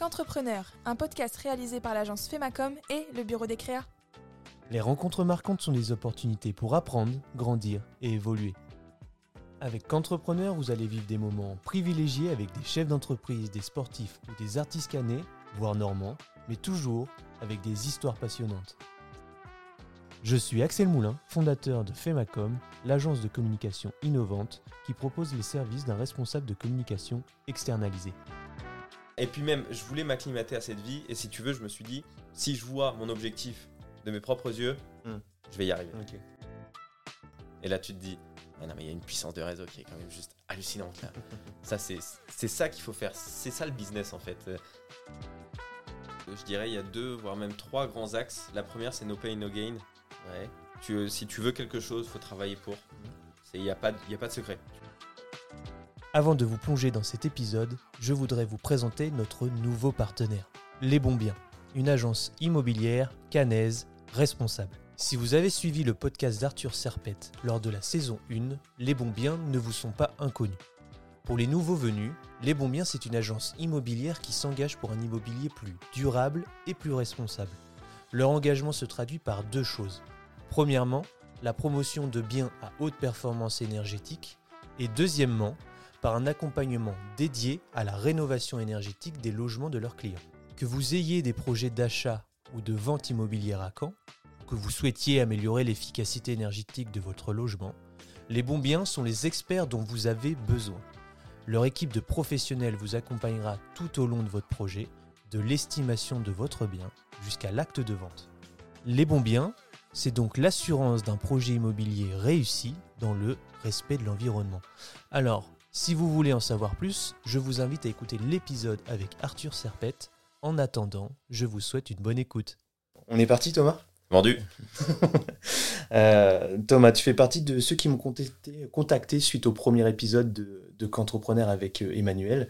Qu'entrepreneur, un podcast réalisé par l'agence Femacom et le bureau des créas. Les rencontres marquantes sont des opportunités pour apprendre, grandir et évoluer. Avec Qu'entrepreneur, vous allez vivre des moments privilégiés avec des chefs d'entreprise, des sportifs ou des artistes canés, voire normands, mais toujours avec des histoires passionnantes. Je suis Axel Moulin, fondateur de Femacom, l'agence de communication innovante qui propose les services d'un responsable de communication externalisé. Et puis même, je voulais m'acclimater à cette vie. Et si tu veux, je me suis dit, si je vois mon objectif de mes propres yeux, Hmm. je vais y arriver. Et là, tu te dis, ah non, mais il y a une puissance de réseau qui est quand même juste hallucinante. Là. ça, c'est c'est ça qu'il faut faire. C'est ça le business en fait. Euh, Je dirais, il y a deux, voire même trois grands axes. La première, c'est no pain, no gain. Ouais. Tu, euh, si tu veux quelque chose, faut travailler pour. Il n'y a, pas de- y a pas de secret. Avant de vous plonger dans cet épisode, je voudrais vous présenter notre nouveau partenaire, Les Bons Biens, une agence immobilière canaise responsable. Si vous avez suivi le podcast d'Arthur Serpette lors de la saison 1, Les Bons Biens ne vous sont pas inconnus. Pour les nouveaux venus, Les Bons Biens c'est une agence immobilière qui s'engage pour un immobilier plus durable et plus responsable. Leur engagement se traduit par deux choses. Premièrement, la promotion de biens à haute performance énergétique et deuxièmement, par un accompagnement dédié à la rénovation énergétique des logements de leurs clients. Que vous ayez des projets d'achat ou de vente immobilière à Caen, que vous souhaitiez améliorer l'efficacité énergétique de votre logement, les bons biens sont les experts dont vous avez besoin. Leur équipe de professionnels vous accompagnera tout au long de votre projet, de l'estimation de votre bien jusqu'à l'acte de vente. Les bons biens, c'est donc l'assurance d'un projet immobilier réussi dans le respect de l'environnement. Alors, si vous voulez en savoir plus, je vous invite à écouter l'épisode avec Arthur Serpette. En attendant, je vous souhaite une bonne écoute. On est parti Thomas? Vendu. Euh, Thomas, tu fais partie de ceux qui m'ont contacté, contacté suite au premier épisode de, de Qu'entrepreneur avec euh, Emmanuel.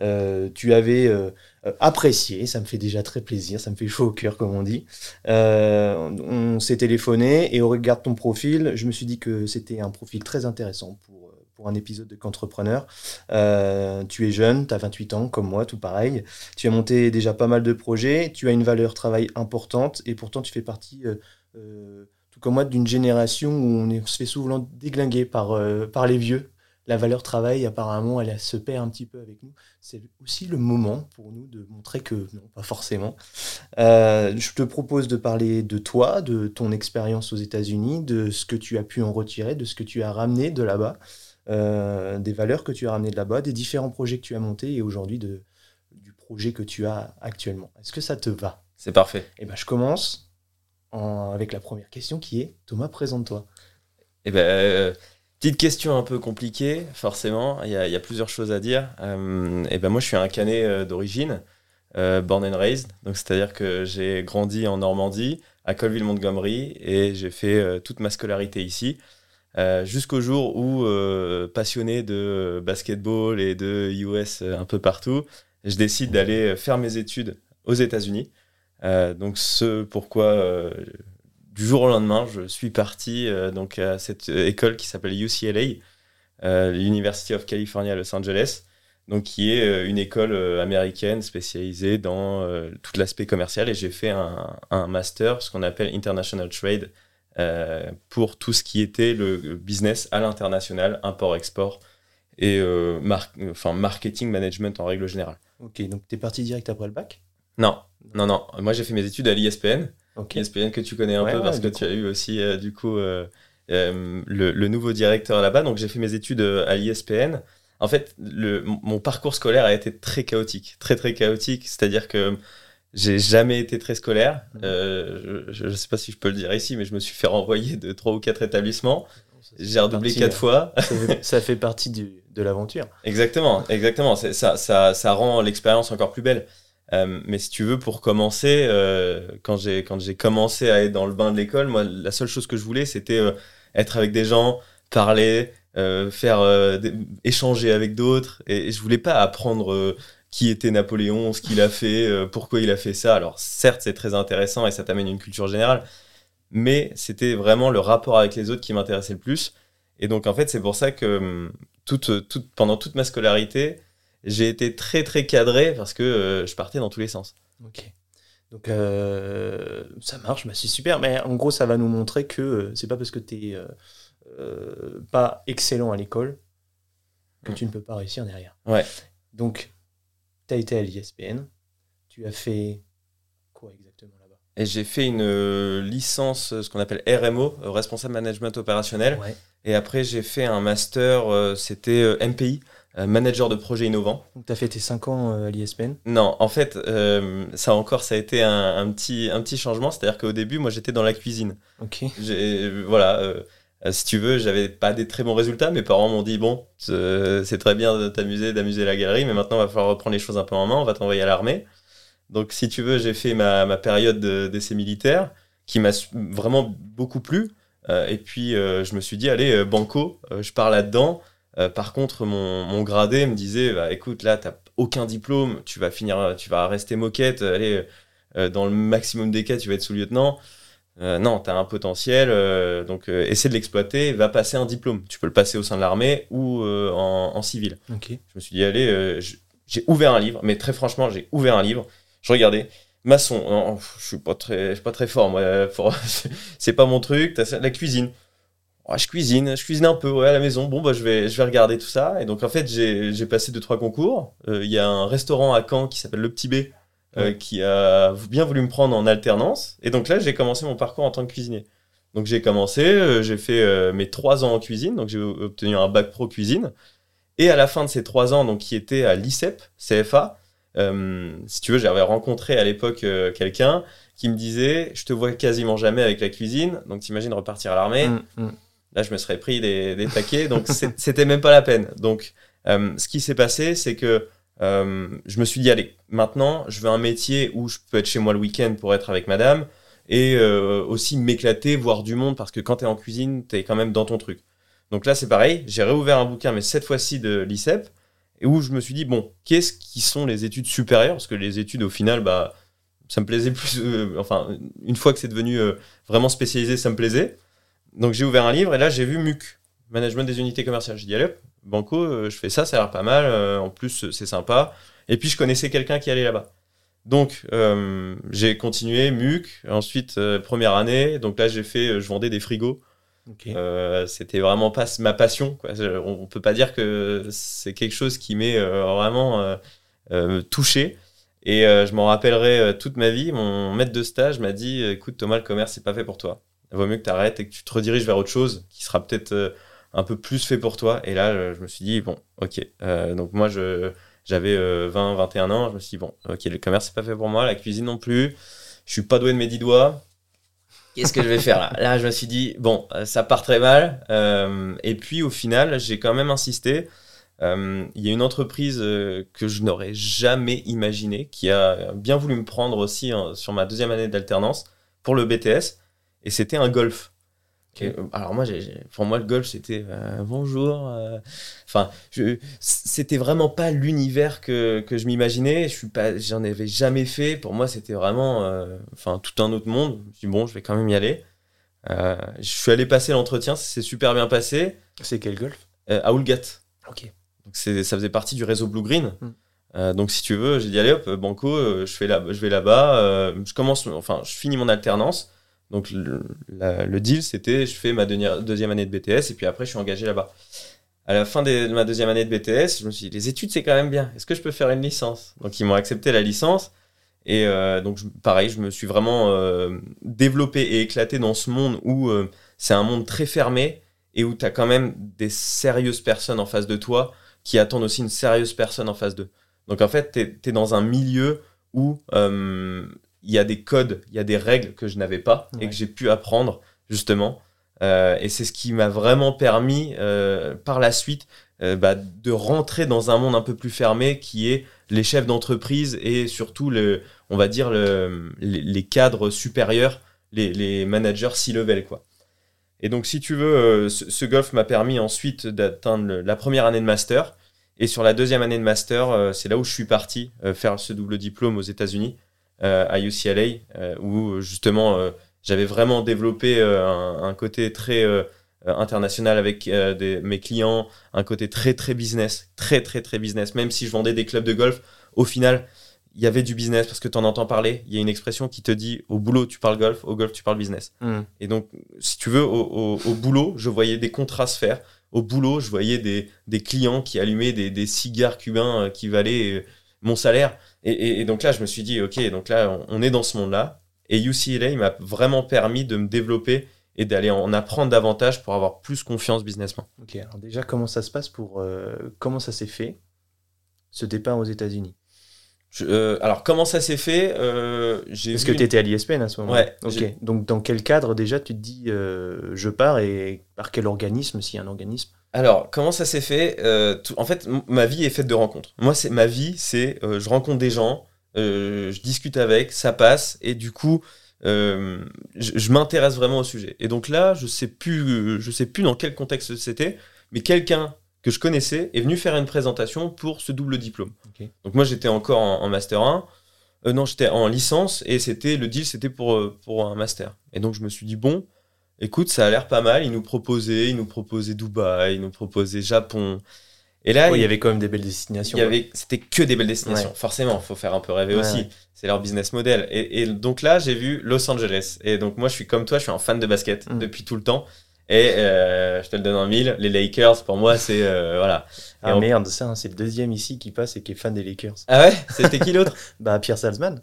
Euh, tu avais euh, apprécié, ça me fait déjà très plaisir, ça me fait chaud au cœur comme on dit. Euh, on s'est téléphoné et au regard de ton profil, je me suis dit que c'était un profil très intéressant pour, pour un épisode de Qu'entrepreneur. Euh, tu es jeune, tu as 28 ans comme moi, tout pareil. Tu as monté déjà pas mal de projets, tu as une valeur travail importante et pourtant tu fais partie... euh, euh, tout comme moi, d'une génération où on, se fait souvent déglinguer par, par les vieux. La valeur travail, apparemment, elle, elle se perd un petit peu avec nous. C'est aussi le moment pour nous de montrer que non, pas forcément. Je te propose de parler de toi, de ton expérience aux États-Unis, de ce que tu as pu en retirer, de ce que tu as ramené de là-bas, euh, des valeurs que tu as ramenées de là-bas, des différents projets que tu as montés et aujourd'hui de, du projet que tu as actuellement. Est-ce que ça te va? C'est parfait. eh ben, je commence en- avec la première question qui est Thomas, présente-toi. Eh ben, euh, petite question un peu compliquée, forcément. Il y a, il y a plusieurs choses à dire. Euh, eh ben, moi, je suis un Canet d'origine, euh, born and raised. Donc, c'est-à-dire que j'ai grandi en Normandie, à Colville-Montgomery, et j'ai fait euh, toute ma scolarité ici. Euh, Jusqu'au jour où, euh, passionné de basketball et de US un peu partout, je décide d'aller faire mes études aux États-Unis. Euh, donc, ce pourquoi euh, du jour au lendemain, je suis parti euh, donc à cette euh, école qui s'appelle UCLA, euh, l'University of California à Los Angeles, donc qui est euh, une école euh, américaine spécialisée dans euh, tout l'aspect commercial. Et j'ai fait un, un master, ce qu'on appelle International Trade, euh, pour tout ce qui était le business à l'international, import-export et euh, mar- enfin, marketing management en règle générale. Ok, donc tu es parti direct après le bac? Non, non, non. Moi, j'ai fait mes études à l'ISPN. Ok. ESPN que tu connais un Ouais, peu ouais, parce que tu as eu aussi euh, du coup le, le nouveau directeur là-bas. Donc j'ai fait mes études à l'ISPN. En fait, le, mon parcours scolaire a été très chaotique, très très chaotique. C'est-à-dire que j'ai jamais été très scolaire. Euh, je ne sais pas si je peux le dire ici, mais je me suis fait renvoyer de trois ou quatre établissements. J'ai redoublé quatre fois. Ça fait, ça fait partie du- de l'aventure. Exactement, exactement. Ça, ça, ça rend l'expérience encore plus belle. Euh, mais si tu veux, pour commencer, euh, quand j'ai quand j'ai commencé à être dans le bain de l'école, moi, la seule chose que je voulais, c'était euh, être avec des gens, parler, euh, faire euh, échanger avec d'autres. Et, et je voulais pas apprendre euh, qui était Napoléon, ce qu'il a fait, euh, pourquoi il a fait ça. Alors certes, c'est très intéressant et ça t'amène une culture générale, mais c'était vraiment le rapport avec les autres qui m'intéressait le plus. Et donc en fait, c'est pour ça que hum, toute, toute, pendant toute ma scolarité, j'ai été très très cadré parce que euh, je partais dans tous les sens. Ok. Donc euh, ça marche, bah, c'est super. Mais en gros, ça va nous montrer que euh, c'est pas parce que tu es pas excellent à l'école que tu ne peux pas réussir derrière. Ouais. Donc, tu as été à l'ISPN. Tu as fait quoi exactement là-bas? Et j'ai fait une euh, licence, euh, ce qu'on appelle RMO, euh, Responsable Management Opérationnel. Ouais. Et après, j'ai fait un master, euh, c'était MPI, Manager de projet innovant. Donc, tu as fait tes 5 ans à l'ISPN. Non, en fait, euh, ça encore, ça a été un, un petit, un petit changement. C'est-à-dire qu'au début, moi, j'étais dans la cuisine. Ok. Voilà, euh, si tu veux, j'avais pas des très bons résultats. Mes parents m'ont dit bon, c'est très bien de t'amuser, d'amuser la galerie, mais maintenant, il va falloir reprendre les choses un peu en main. On va t'envoyer à l'armée. Donc, si tu veux, j'ai fait ma, ma période de- d'essai militaire qui m'a vraiment beaucoup plu. Euh, et puis, euh, je me suis dit, allez, euh, banco, euh, je pars là-dedans. Euh, par contre, mon, mon gradé me disait, bah, écoute, là, t'as aucun diplôme, tu vas finir, tu vas rester moquette, allez, euh, dans le maximum des cas, tu vas être sous-lieutenant. Euh, non, tu as un potentiel, euh, donc euh, essaie de l'exploiter, va passer un diplôme. Tu peux le passer au sein de l'armée ou euh, en, en civil. Ok. Je me suis dit, allez, euh, j'ai ouvert un livre, mais très franchement, j'ai ouvert un livre, je regardais, maçon, non, je suis pas très, je suis pas très fort, moi, pour- c'est pas mon truc, la cuisine. Ouais, je cuisine, je cuisine un peu ouais, à la maison. Bon, bah, je vais, je vais regarder tout ça. Et donc, en fait, j'ai passé deux, trois concours. Euh, Il y a un restaurant à Caen qui s'appelle Le Petit B, euh, qui a bien voulu me prendre en alternance. Et donc là, j'ai commencé mon parcours en tant que cuisinier. Donc, j'ai commencé, euh, j'ai fait euh, mes trois ans en cuisine. Donc, j'ai obtenu un bac pro cuisine. Et à la fin de ces trois ans, donc, qui était à l'ICEP, CFA, si tu veux, j'avais rencontré à l'époque quelqu'un qui me disait Je te vois quasiment jamais avec la cuisine. Donc, t'imagines repartir à l'armée. Mm, mm. Là, je me serais pris des, des taquets, donc c'était même pas la peine. Donc, ce qui s'est passé, c'est que euh, je me suis dit, allez, maintenant, je veux un métier où je peux être chez moi le week-end pour être avec madame et euh, aussi m'éclater, voir du monde, parce que quand tu es en cuisine, tu es quand même dans ton truc. Donc là, c'est pareil, j'ai réouvert un bouquin, mais cette fois-ci de l'ICEP, et où je me suis dit, bon, qu'est-ce qui sont les études supérieures? Parce que les études, au final, bah, ça me plaisait plus. euh, enfin, une fois que c'est devenu vraiment spécialisé, ça me plaisait. Donc j'ai ouvert un livre et là j'ai vu MUC, Management des unités commerciales. J'ai dit, allez Banco, euh, je fais ça, ça a l'air pas mal. euh, en plus, euh, c'est sympa. Et puis je connaissais quelqu'un qui allait là-bas. Donc euh, j'ai continué MUC. Ensuite, euh, première année. Donc là j'ai fait, je vendais des frigos. Euh, C'était vraiment pas ma passion. Quoi. On, on peut pas dire que c'est quelque chose qui m'est vraiment touché. Et je m'en rappellerai toute ma vie. Mon maître de stage m'a dit écoute, Thomas, le commerce, c'est pas fait pour toi. Il vaut mieux que tu arrêtes et que tu te rediriges vers autre chose qui sera peut-être un peu plus fait pour toi. Et là, euh, je me suis dit bon, ok. Euh, donc moi, j'avais euh, 20, 21 ans. Je me suis dit bon, ok, le commerce, c'est pas fait pour moi. La cuisine non plus. Je suis pas doué de mes dix doigts. Qu'est-ce que je vais faire là? Là, je me suis dit, bon, euh, ça part très mal. Euh, et puis, au final, j'ai quand même insisté. Euh, Il y a une entreprise euh, que je n'aurais jamais imaginé qui a bien voulu me prendre aussi hein, sur ma deuxième année d'alternance pour le BTS. Et c'était un golf. Alors moi, j'ai- pour moi, le golf, c'était euh, bonjour. euh, Enfin, c'était vraiment pas l'univers que, que je m'imaginais. Je suis pas, j'en avais jamais fait. Pour moi, c'était vraiment, euh, enfin, tout un autre monde. Je me suis dit, bon, je vais quand même y aller. Je suis allé passer l'entretien, ça s'est super bien passé C'est quel golf? À Oulgat. Ok. Donc c'est, ça faisait partie du réseau Blue Green. Mm. Euh, donc si tu veux, j'ai dit allez hop, banco, je fais là, je vais là-bas. je commence, enfin, je finis mon alternance. Donc le, deal, c'était je fais ma deuxième, année de BTS et puis après je suis engagé là-bas. À la fin de ma deuxième année de BTS, je me suis dit les études c'est quand même bien. Est-ce que je peux faire une licence? Donc ils m'ont accepté la licence. Et euh, donc, pareil, je me suis vraiment euh, développé et éclaté dans ce monde où euh, c'est un monde très fermé et où tu as quand même des sérieuses personnes en face de toi qui attendent aussi une sérieuse personne en face d'eux. Donc, en fait, tu es, dans un milieu où il y a des codes, il y a des règles que je n'avais pas et que j'ai pu apprendre, justement. Euh, et c'est ce qui m'a vraiment permis, euh, par la suite, euh, bah, de rentrer dans un monde un peu plus fermé qui est les chefs d'entreprise et surtout, le, on va dire, le, les, les cadres supérieurs, les, les managers C-level, quoi. Et donc, si tu veux, ce, ce golf m'a permis ensuite d'atteindre la première année de master. Et sur la deuxième année de master, c'est là où je suis parti faire ce double diplôme aux États-Unis, à UCLA, euh, où justement euh, j'avais vraiment développé euh, un, un côté très euh, euh, international avec euh, des- mes clients, un côté très très business, très très très business. Même si je vendais des clubs de golf, au final, il y avait du business parce que tu en entends parler. Il y a une expression qui te dit au boulot tu parles golf, au golf tu parles business. Hmm. Et donc, si tu veux, au, au- au boulot, je voyais des contrats se faire. Au boulot, je voyais des, des clients qui allumaient des, des cigares cubains euh, qui valaient euh, mon salaire. Et, et- et donc là, je me suis dit, OK, donc là, on, on est dans ce monde-là. Et UCLA, il m'a vraiment permis de me développer et d'aller en apprendre davantage pour avoir plus confiance businessment. Ok, alors déjà, comment ça se passe pour. euh, comment ça s'est fait, ce départ aux États-Unis? Euh, alors, comment ça s'est fait Euh, Parce que tu étais à l'ISPN à ce moment Ouais, Ok, donc dans quel cadre déjà tu te dis je pars et par quel organisme, s'il y a un organisme? Alors, comment ça s'est fait Euh, tout- En fait, ma vie est faite de rencontres. Moi, c'est ma vie, c'est euh, je rencontre des gens, euh, je discute avec, ça passe, et du coup, je, je m'intéresse vraiment au sujet. Et donc là, je sais plus, je sais plus dans quel contexte c'était, mais quelqu'un que je connaissais est venu faire une présentation pour ce double diplôme. Donc moi, j'étais encore en, en master 1. Euh, non, j'étais en licence et c'était le deal, c'était pour, pour un master. Et donc je me suis dit bon, écoute, ça a l'air pas mal. Ils nous proposaient, ils nous proposaient Dubaï, ils nous proposaient Japon. Et là, Il y avait quand même des belles destinations. il y avait, c'était que des belles destinations. Ouais. Forcément, faut faire un peu rêver Ouais, aussi. C'est leur business model. Et, et donc là, j'ai vu Los Angeles. Et donc moi, je suis comme toi, je suis un fan de basket Mm. depuis tout le temps. Et euh, je te le donne en mille. Les Lakers, pour moi, c'est euh, voilà. Et Ah on- merde, ça, hein, c'est le deuxième ici qui passe et qui est fan des Lakers. Ah ouais, c'était qui l'autre? Bah Pierre Salzman.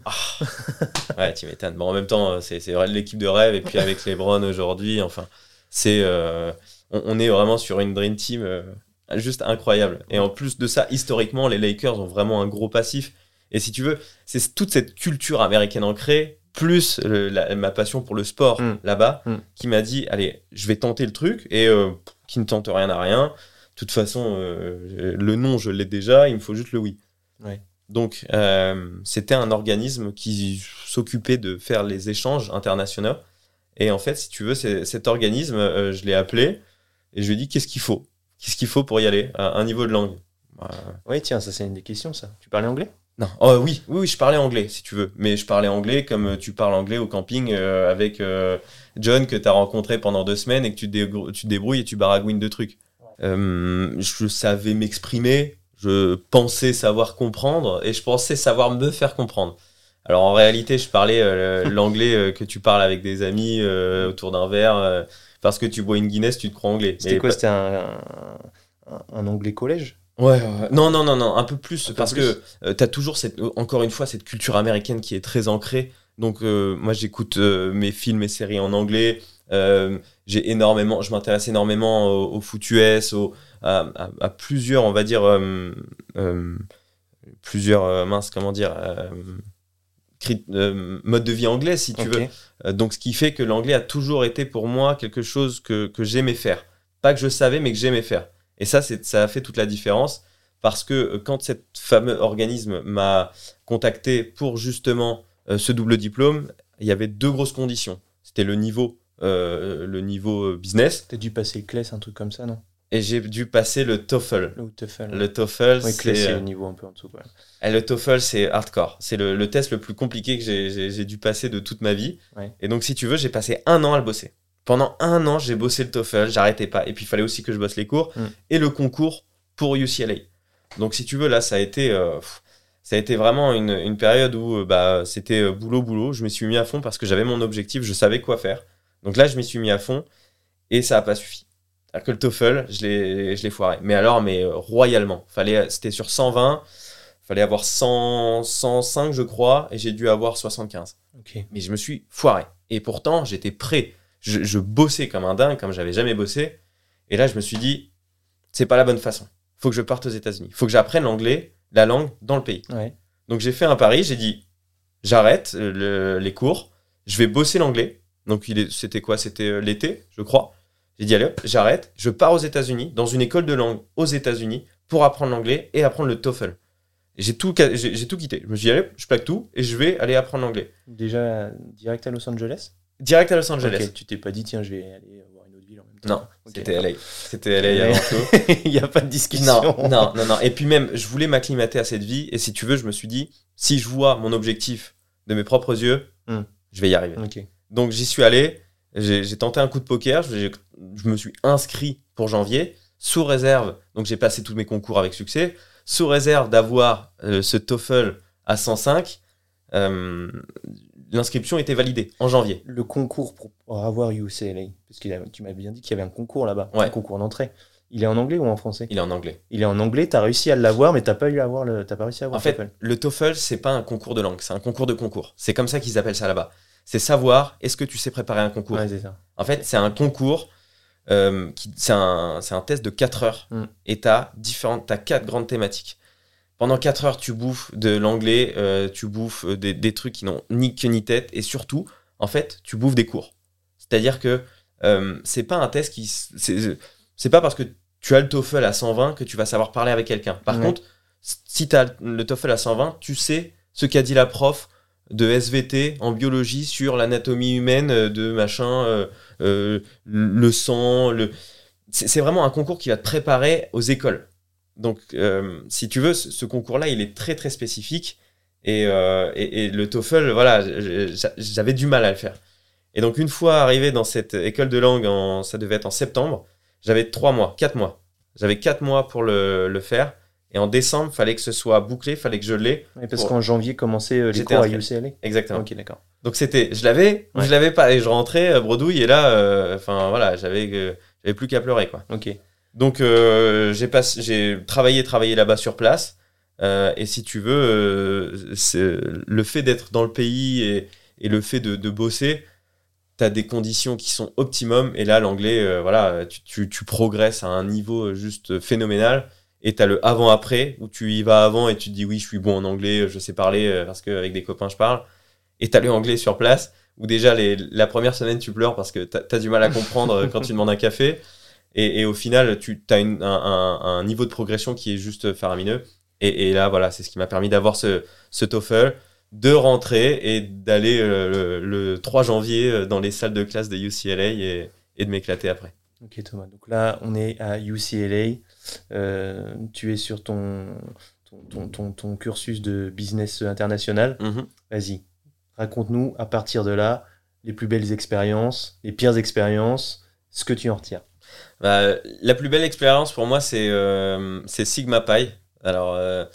Ouais, tu m'étonnes. Bon, en même temps, c'est c'est vrai l'équipe de rêve. Et puis avec LeBron aujourd'hui, enfin, c'est, euh, on, on est vraiment sur une dream team euh, juste incroyable. Et en plus de ça, historiquement, les Lakers ont vraiment un gros passif. Et si tu veux, c'est toute cette culture américaine ancrée, plus le- la- ma passion pour le sport Mm. là-bas, Mm. qui m'a dit, allez, je vais tenter le truc. Et euh, qui ne tente rien à rien. De toute façon, euh, le non, je l'ai déjà. Il me faut juste le oui. Ouais. Donc, euh, c'était un organisme qui s'occupait de faire les échanges internationaux. Et en fait, si tu veux, cet organisme, je l'ai appelé et je lui ai dit qu'est-ce qu'il faut? Qu'est-ce qu'il faut pour y aller à un niveau de langue? Euh, Oui, tiens, ça c'est une des questions, ça. Tu parlais anglais? Non, oh, oui, oui, oui, je parlais anglais si tu veux. Mais je parlais anglais comme euh, tu parles anglais au camping euh, avec euh, John que tu as rencontré pendant deux semaines et que tu, te dégrou- tu te débrouilles et tu baragouines de trucs. Euh, je savais m'exprimer, je pensais savoir comprendre et je pensais savoir me faire comprendre. Alors en réalité, je parlais l'anglais que tu parles avec des amis autour d'un verre parce que tu bois une Guinness, tu te crois anglais. C'était quoi C'était un, un, un anglais collège? Ouais, non, non, non, non, un peu plus, Un peu parce plus. que tu as toujours, cette, euh, encore une fois, cette culture américaine qui est très ancrée. Donc, euh, moi, j'écoute euh, mes films et séries en anglais. Euh, j'ai énormément, je m'intéresse énormément au, au foot US, au, à, à- à plusieurs, on va dire, euh, euh, plusieurs, euh, mince, comment dire, euh, euh, modes de vie anglais, si tu veux. Euh, donc, ce qui fait que l'anglais a toujours été pour moi quelque chose que, que j'aimais faire. Pas que je savais, mais que j'aimais faire. Et ça, ça a fait toute la différence parce que euh, quand cet fameux organisme m'a contacté pour justement euh, ce double diplôme, il y avait deux grosses conditions. C'était le niveau, euh, le niveau business, T'as dû passer le CLES, un truc comme ça, non? Et j'ai dû passer le TOEFL. Ou TOEFL Le TOEFL, Oui, c'est, le niveau un peu en dessous. quoi. et le TOEFL, c'est hardcore. C'est le, le test le plus compliqué que j'ai- dû passer de toute ma vie. Ouais. Et donc, si tu veux, j'ai passé un an à le bosser. Pendant un an, j'ai bossé le TOEFL, j'arrêtais pas. Et puis, il fallait aussi que je bosse les cours Mm. et le concours pour UCLA. Donc, si tu veux, là, ça a été, euh, ça a été vraiment une, une période où euh, bah, c'était euh, boulot, boulot. Je me suis mis à fond parce que j'avais mon objectif, je savais quoi faire. Donc là, je m'y suis mis à fond et ça n'a pas suffi. C'est-à-dire que le TOEFL, je l'ai je l'ai foiré. Mais alors, mais royalement. Fallait, C'était sur 120, fallait avoir 100, 105, je crois, et j'ai dû avoir 75 Ok. mais je me suis foiré. Et pourtant, j'étais prêt. Je, je bossais comme un dingue, comme j'avais jamais bossé. Et là, je me suis dit, c'est pas la bonne façon. Faut que je parte aux États-Unis. Faut que j'apprenne l'anglais, la langue, dans le pays. Ouais. Donc j'ai fait un pari. J'ai dit, j'arrête euh, le- les cours. Je vais bosser l'anglais. Donc c'était quoi? C'était euh, l'été, je crois. J'ai dit, allez hop, j'arrête. Je pars aux États-Unis, dans une école de langue aux États-Unis, pour apprendre l'anglais et apprendre le TOEFL. J'ai tout, j'ai tout quitté. Je me suis dit, allez, je plaque tout et je vais aller apprendre l'anglais. Déjà direct à Los Angeles? Direct à Los Angeles. Tu t'es pas dit, tiens, je vais aller voir une autre ville en même temps Non, c'était. LA. C'était LA avant tout. Il n'y a pas de discussion. Non, non, non, non. Et puis même, je voulais m'acclimater à cette vie. Et si tu veux, je me suis dit, si je vois mon objectif de mes propres yeux, Hmm. je vais y arriver. Ok. Donc j'y suis allé. J'ai tenté un coup de poker, je me suis inscrit pour janvier, sous réserve, donc j'ai passé tous mes concours avec succès, sous réserve d'avoir euh, ce TOEFL à 105, euh, l'inscription était validée en janvier. Le concours pour, avoir UCLA, parce que tu m'as bien dit qu'il y avait un concours là-bas, Ouais. un concours d'entrée. Il est en anglais ou en français? Il est en anglais. Il est en anglais, t'as réussi à l'avoir, mais t'as pas eu à avoir le, t'as pas réussi à avoir En fait, TOEFL. le TOEFL, c'est pas un concours de langue, c'est un concours de concours. C'est comme ça qu'ils appellent ça là-bas. C'est savoir, est-ce que tu sais préparer un concours? Ouais, c'est ça. En fait, c'est un concours, euh, qui- c'est un, un test de 4 heures Mm. et tu as différentes, t'as quatre grandes thématiques. Pendant 4 heures, tu bouffes de l'anglais, euh, tu bouffes euh, des, des trucs qui n'ont ni queue ni tête et surtout, en fait, tu bouffes des cours. C'est-à-dire que euh, c'est pas un test qui. C'est pas parce que tu as le TOEFL à 120 que tu vas savoir parler avec quelqu'un. Par Ouais. contre, si tu as le TOEFL à 120, tu sais ce qu'a dit la prof de SVT en biologie sur l'anatomie humaine euh, de machin, euh, euh, le sang, le... C'est vraiment un concours qui va te préparer aux écoles. Donc, euh, si tu veux, ce, ce concours-là, il est très très spécifique. Et, euh, et, et le TOEFL, voilà, j'a- j'avais du mal à le faire. Et donc, une fois arrivé dans cette école de langue, en, ça devait être en septembre, j'avais trois mois, quatre mois. J'avais quatre mois pour le, le faire. Et en décembre, fallait que ce soit bouclé, fallait que je l'ai. Ouais, parce Pour- qu'en janvier commençaient euh, les cours à. UCLA. Exactement. Ok, d'accord. Donc c'était, je l'avais ou je l'avais pas et je rentrais bredouille et là, euh, enfin voilà, j'avais, j'avais plus qu'à pleurer quoi. Ok. Donc euh, j'ai travaillé, travaillé là-bas sur place euh, et si tu veux, euh, c'est le fait d'être dans le pays et, le fait de, de bosser, t'as des conditions qui sont optimum et là l'anglais, euh, voilà, tu, tu, tu progresses à un niveau juste phénoménal. Et t'as le avant-après, où tu y vas avant et tu te dis oui, je suis bon en anglais, je sais parler euh, parce qu'avec des copains je parle. Et t'as le anglais sur place, où déjà les, la première semaine tu pleures parce que t'as as du mal à comprendre euh, quand tu demandes un café. Et, et au final, tu as une- un, un- un niveau de progression qui est juste faramineux. Et, et là, voilà, c'est ce qui m'a permis d'avoir ce, ce TOEFL, de rentrer et d'aller euh, le, le 3 janvier euh, dans les salles de classe de UCLA et, et de m'éclater après. Ok Thomas. Donc là, on est à UCLA. Euh, tu es sur ton ton, ton, ton- ton cursus de business international. Mhm. Vas-y, raconte-nous à partir de là les plus belles expériences, les pires expériences, ce que tu en retires. Bah, la plus belle expérience pour moi, c'est euh, Sigma Pi. Alors, euh,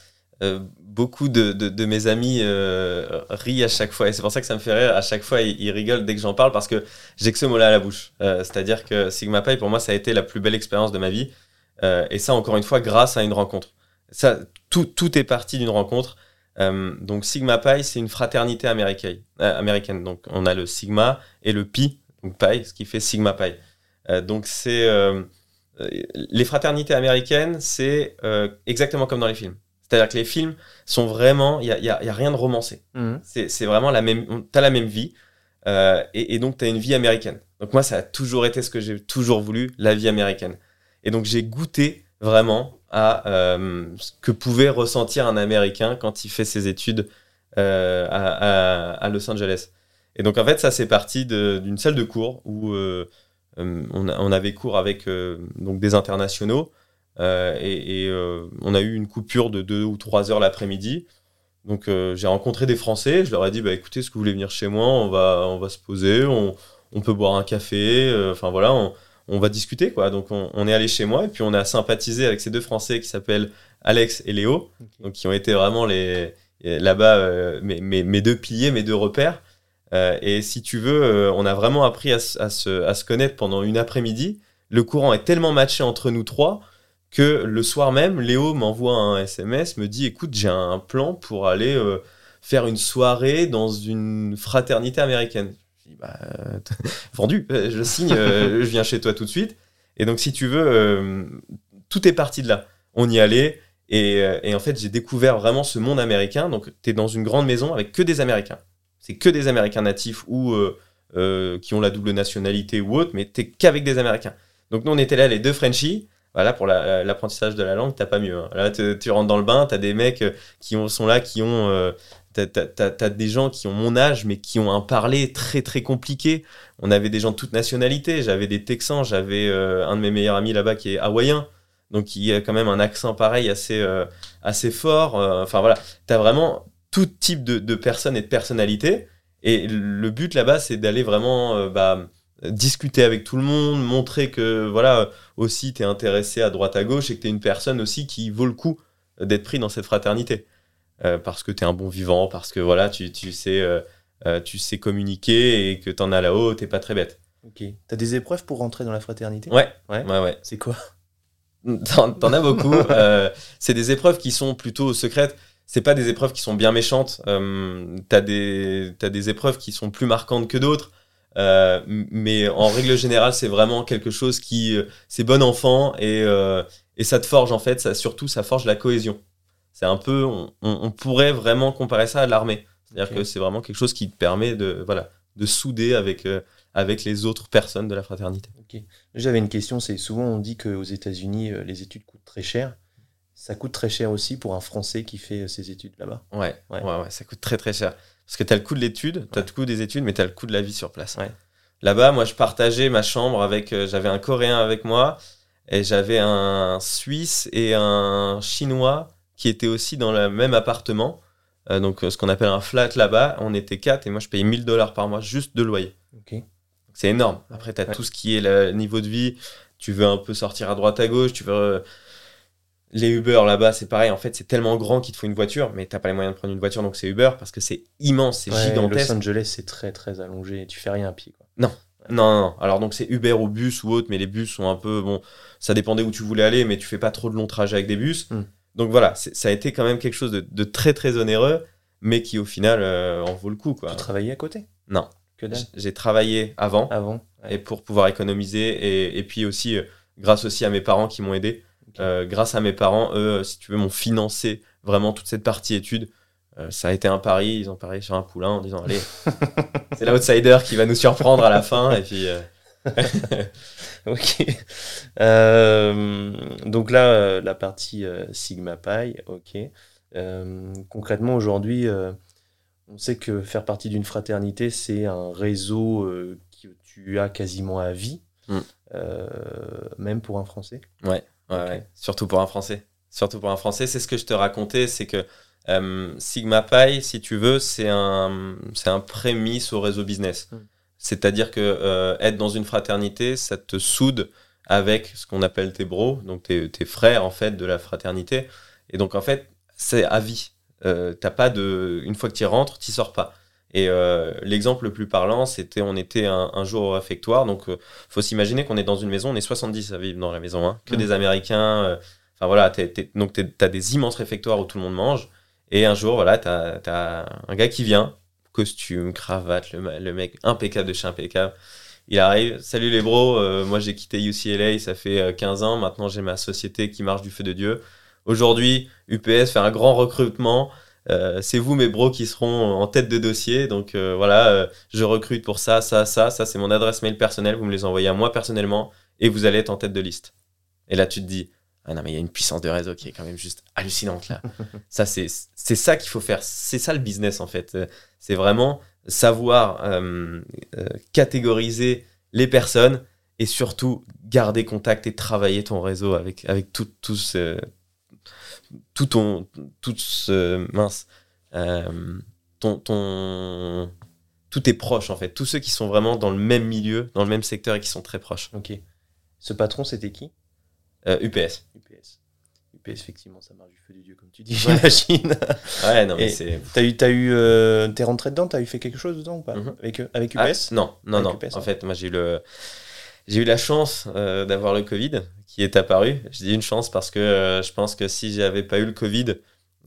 euh, beaucoup de, de, de mes amis euh, rient à chaque fois, et c'est pour ça que ça me fait rire. À chaque fois, ils, ils rigolent dès que j'en parle parce que j'ai que ce mot-là à la bouche. Euh, C'est-à-dire que Sigma Pi, pour moi, ça a été la plus belle expérience de ma vie. Et ça, encore une fois, grâce à une rencontre. Ça, tout, tout est parti d'une rencontre. Donc, Sigma Pi, c'est une fraternité américaine. américaine. Donc, on a le Sigma et le Pi, donc Pi, ce qui fait Sigma Pi. Euh, donc, c'est. euh, euh, les fraternités américaines, c'est exactement comme dans les films. C'est-à-dire que les films sont vraiment. Il n'y a, y a- y a rien de romancé. C'est c'est vraiment la même. Tu as la même vie. euh, et, et donc, tu as une vie américaine. Donc, moi, ça a toujours été ce que j'ai toujours voulu, la vie américaine. Et donc, j'ai goûté vraiment à euh, ce que pouvait ressentir un Américain quand il fait ses études euh, à, à- à Los Angeles. Et donc, en fait, ça, c'est parti d'une salle de cours où on, a- on avait cours avec euh, donc des internationaux. euh, et et, euh, on a eu une coupure de deux ou trois heures l'après-midi. Donc euh, j'ai rencontré des Français, je leur ai dit bah écoutez, est-ce que vous voulez venir chez moi? On va on va se poser, on, on peut boire un café, euh, enfin voilà, on, on va discuter quoi. Donc on, on est allé chez moi et puis on a sympathisé avec ces deux Français qui s'appellent Alex et Léo, donc qui ont été vraiment les là-bas euh, mes, mes, mes deux piliers, mes deux repères. Euh, et si tu veux, euh, on a vraiment appris à, se- à se, à se connaître pendant une après-midi. Le courant est tellement matché entre nous trois que le soir même, Léo m'envoie un SMS, me dit écoute, j'ai un plan pour aller euh, faire une soirée dans une fraternité américaine. Je dis bah, vendu, je signe, je viens chez toi tout de suite. Et donc, si tu veux, tout est parti de là. On y allait. Et, et en fait, j'ai découvert vraiment ce monde américain. Donc, tu es dans une grande maison avec que des Américains. C'est que des Américains natifs ou euh, euh, qui ont la double nationalité ou autre, mais t'es qu'avec des Américains. Donc, nous, on était là, les deux Frenchies. Voilà, pour la- l'apprentissage de la langue, t'as pas mieux. hein. Là, tu rentres dans le bain, t'as des mecs euh, qui ont, sont là, qui ont. t'as- des gens qui ont mon âge, mais qui ont un parler très très compliqué. On avait des gens de toute nationalité. J'avais des Texans, j'avais un de mes meilleurs amis là-bas qui est hawaïen. Donc, qui a quand même un accent pareil assez, assez fort. Enfin, voilà. T'as vraiment tout type de, de personnes et de personnalités. Et le but là-bas, c'est d'aller vraiment euh, bah, discuter avec tout le monde, montrer que voilà aussi tu es intéressé à droite à gauche et que tu es une personne aussi qui vaut le coup d'être pris dans cette fraternité. Euh, parce que tu es un bon vivant, parce que voilà, tu, tu sais, euh, tu sais communiquer et que tu en as là-haut, t'es pas très bête. Ok. T'as des épreuves pour rentrer dans la fraternité? Ouais, Ouais. ouais, ouais. C'est quoi? T'en as beaucoup. C'est des épreuves qui sont plutôt secrètes. C'est pas des épreuves qui sont bien méchantes. Euh, t'as des t'as des épreuves qui sont plus marquantes que d'autres. Euh, mais en règle générale, c'est vraiment quelque chose qui euh, c'est bon enfant et euh, et ça te forge en fait. Ça surtout ça forge la cohésion. C'est un peu on, on- on pourrait vraiment comparer ça à l'armée. C'est-à-dire que c'est vraiment quelque chose qui te permet de voilà de souder avec avec les autres personnes de la fraternité. J'avais une question, c'est souvent on dit qu'aux États-Unis, les études coûtent très cher. Ça coûte très cher aussi pour un Français qui fait euh, ses études là-bas. Ouais, Ouais. ouais, ouais, ça coûte très très cher. Parce que tu as le coût de l'étude, tu as Ouais. le coût des études, mais tu as le coût de la vie sur place. Ouais. Là-bas, moi, je partageais ma chambre avec. euh, j'avais un Coréen avec moi, et j'avais un Suisse et un Chinois qui étaient aussi dans le même appartement. Euh, donc, ce qu'on appelle un flat là-bas. On était quatre, et moi, je payais 1000 dollars par mois juste de loyer. C'est énorme. Après, tu as tout ce qui est le niveau de vie. Tu veux un peu sortir à droite à gauche, tu veux. euh, Les Uber là-bas, c'est pareil. En fait, c'est tellement grand qu'il te faut une voiture, mais t'as pas les moyens de prendre une voiture, donc c'est Uber parce que c'est immense, c'est Ouais, gigantesque. Los Angeles, c'est très très allongé. Tu fais rien à pied. Quoi. Non, non, non. Alors donc c'est Uber ou bus ou autre, mais les bus sont un peu bon. Ça dépendait où tu voulais aller, mais tu fais pas trop de longs trajets avec des bus. Hmm. Donc voilà, ça a été quand même quelque chose de, de très très onéreux, mais qui au final euh, en vaut le coup quoi. Tu travaillais à côté? Non. Que J'ai travaillé avant Avant ouais. et pour pouvoir économiser et, et puis aussi euh, grâce aussi à mes parents qui m'ont aidé. Euh, grâce à mes parents, eux, euh, si tu veux, m'ont financé vraiment toute cette partie études. Euh, ça a été un pari, ils ont parié sur un poulain en disant allez, c'est l'outsider qui va nous surprendre à la fin et puis. euh, Ok. Donc là, la partie Sigma Pi, ok. Concrètement, aujourd'hui, on sait que faire partie d'une fraternité, c'est un réseau que tu as quasiment à vie, Mm. même pour un Français. Ouais, Ouais. Surtout pour un Français. Surtout pour un Français, c'est ce que je te racontais, c'est que euh, Sigma Pi, si tu veux, c'est un, c'est un prémisse au réseau business. Mm. C'est-à-dire que euh, être dans une fraternité, ça te soude avec ce qu'on appelle tes bros, donc tes, tes frères en fait de la fraternité. Et donc en fait, c'est à vie. Euh, t'as pas de, une fois que tu rentres, tu sors pas. Et euh, l'exemple le plus parlant, c'était on était un, un jour au réfectoire, donc euh, faut s'imaginer qu'on est dans une maison, on est 70 à vivre dans la maison, hein, que Mm. des Américains. euh, Enfin voilà, t'es- donc t'es- t'as des immenses réfectoires où tout le monde mange. Et un jour, voilà, t'as as un gars qui vient, costume, cravate, le, le mec impeccable de chez impeccable. Il arrive, salut les bros, moi j'ai quitté UCLA, ça fait euh, 15 ans, maintenant j'ai ma société qui marche du feu de Dieu. Aujourd'hui, UPS fait un grand recrutement. Euh, c'est vous mes bros qui seront en tête de dossier. Donc euh, voilà, euh, je recrute pour ça, ça, ça, ça c'est mon adresse mail personnelle. Vous me les envoyez à moi personnellement et vous allez être en tête de liste. Et là tu te dis, ah non mais il y a une puissance de réseau qui est quand même juste hallucinante là. ça c'est c'est ça qu'il faut faire. C'est ça le business en fait. C'est vraiment savoir catégoriser les personnes et surtout garder contact et travailler ton réseau avec avec tout tout ce tout ton tout ce mince euh, ton ton tous tes proches en fait tous ceux qui sont vraiment dans le même milieu dans le même secteur et qui sont très proches Ok. Ce patron, c'était qui? Euh, UPS UPS. UPS, effectivement, ça marche du feu de Dieu, comme tu dis, j'imagine. ouais non mais c'est T'as eu, t'as eu, euh, t'es rentré dedans, t'as eu fait quelque chose dedans ou pas Mhm. avec, avec Ah, UPS non non Avec non UPS, en hein. fait moi j'ai eu le j'ai eu la chance d'avoir le Covid qui est apparu je dis une chance parce que euh, je pense que si j'avais pas eu le Covid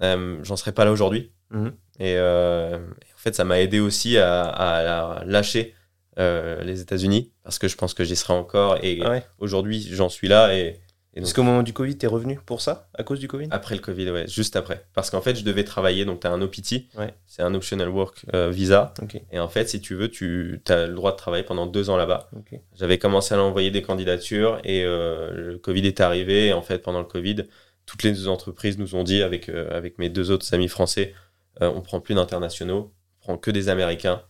euh, j'en serais pas là aujourd'hui Mhm. Et, euh, et en fait, ça m'a aidé aussi à, à- à lâcher les États-Unis parce que je pense que j'y serai encore. Et ouais. aujourd'hui, j'en suis là. Et, Parce qu'au moment du Covid, t'es revenu pour ça À cause du Covid? Après le Covid, ouais, juste après. Parce qu'en fait, je devais travailler. Donc, tu as un OPT, Ouais. c'est un Optional Work euh, Visa. Ok. Et en fait, si tu veux, tu as le droit de travailler pendant deux ans là-bas. Ok. J'avais commencé à envoyer des candidatures et euh, le Covid est arrivé. Et en fait, pendant le Covid, toutes les entreprises nous ont dit, avec, euh, avec mes deux autres amis français, on prend plus d'internationaux, on prend que des Américains.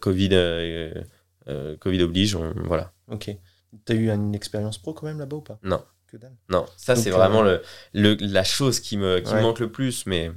Covid, Covid oblige, on- voilà. Ok. T'as eu une expérience pro quand même là-bas ou pas? Non. Que dalle. Non, ça c'est euh, vraiment le, le- la chose qui me, qui Ouais. manque le plus, mais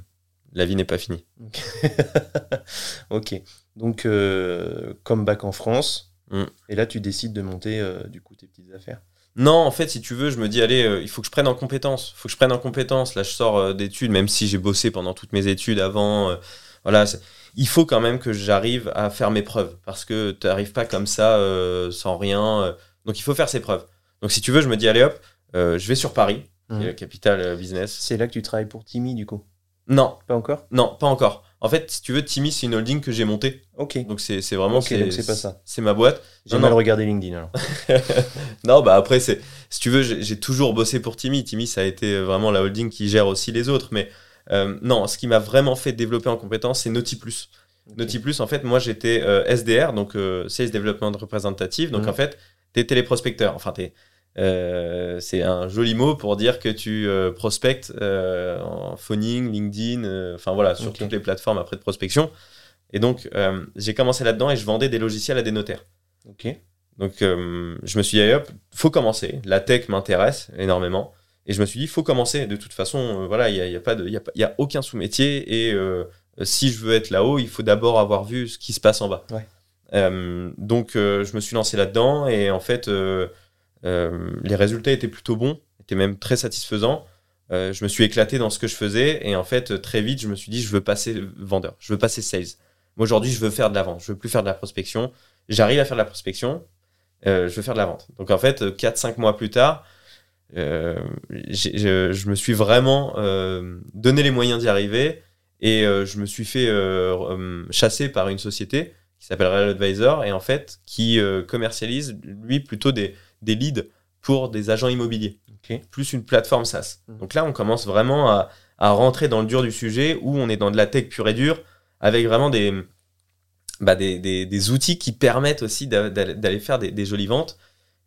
la vie n'est pas finie. ok. Donc, euh, comme bac en France, Mm. Et là, tu décides de monter euh, du coup tes petites affaires. Non, en fait, si tu veux, je me dis, allez, euh, il faut que je prenne en compétences. Il faut que je prenne en compétences. Là, je sors euh, d'études, même si j'ai bossé pendant toutes mes études avant. euh, voilà, il faut quand même que j'arrive à faire mes preuves. Parce que tu n'arrives pas comme ça, euh, sans rien. euh. donc, il faut faire ses preuves. Donc, si tu veux, je me dis, allez hop, euh, je vais sur Paris, qui est la capitale euh, business. C'est là que tu travailles pour Timmy du coup? Non, Pas encore? Non, pas encore. En fait, si tu veux, Timmy, c'est une holding que j'ai montée. Ok. Donc, c'est vraiment. Ok, donc c'est pas ça. C'est ma boîte. J'ai mal non. regardé LinkedIn alors. non, bah après, c'est, si tu veux, j'ai toujours bossé pour Timmy. Timmy, ça a été vraiment la holding qui gère aussi les autres. Mais euh, non, ce qui m'a vraiment fait développer en compétence, c'est Naughty Plus. Naughty Plus, en fait, moi, j'étais euh, SDR, donc euh, Sales Development Representative. Donc, en fait, t'es téléprospecteur. Enfin, t'es. Euh, c'est un joli mot pour dire que tu euh, prospectes euh, en phoning, LinkedIn, enfin voilà, sur toutes les plateformes après de prospection. Et donc, j'ai commencé là-dedans et je vendais des logiciels à des notaires. Ok. Donc, je me suis dit, hop, faut commencer. La tech m'intéresse énormément. Et je me suis dit, faut commencer. De toute façon, voilà, il n'y a, y a, pas de- il y a, pas- il y a aucun sous-métier. Et si je veux être là-haut, il faut d'abord avoir vu ce qui se passe en bas. Ouais. Donc, je me suis lancé là-dedans. Et en fait, les résultats étaient plutôt bons, étaient même très satisfaisants. Euh, je me suis éclaté dans ce que je faisais. Et en fait, très vite, je me suis dit, je veux passer vendeur. Je veux passer sales. Moi, aujourd'hui, je veux faire de la vente. Je veux plus faire de la prospection. J'arrive à faire de la prospection. Euh, je veux faire de la vente. Donc en fait, 4-5 mois plus tard, euh, je, me suis vraiment euh, donné les moyens d'y arriver et euh, je me suis fait euh, euh, chasser par une société qui s'appelle Real Advisor et en fait qui euh, commercialise lui plutôt des, des leads pour des agents immobiliers, plus une plateforme SaaS. Mhm. Donc là, on commence vraiment à, à rentrer dans le dur du sujet où on est dans de la tech pure et dure avec vraiment des, bah, des, des, des outils qui permettent aussi d'a- d'aller faire des, des jolies ventes.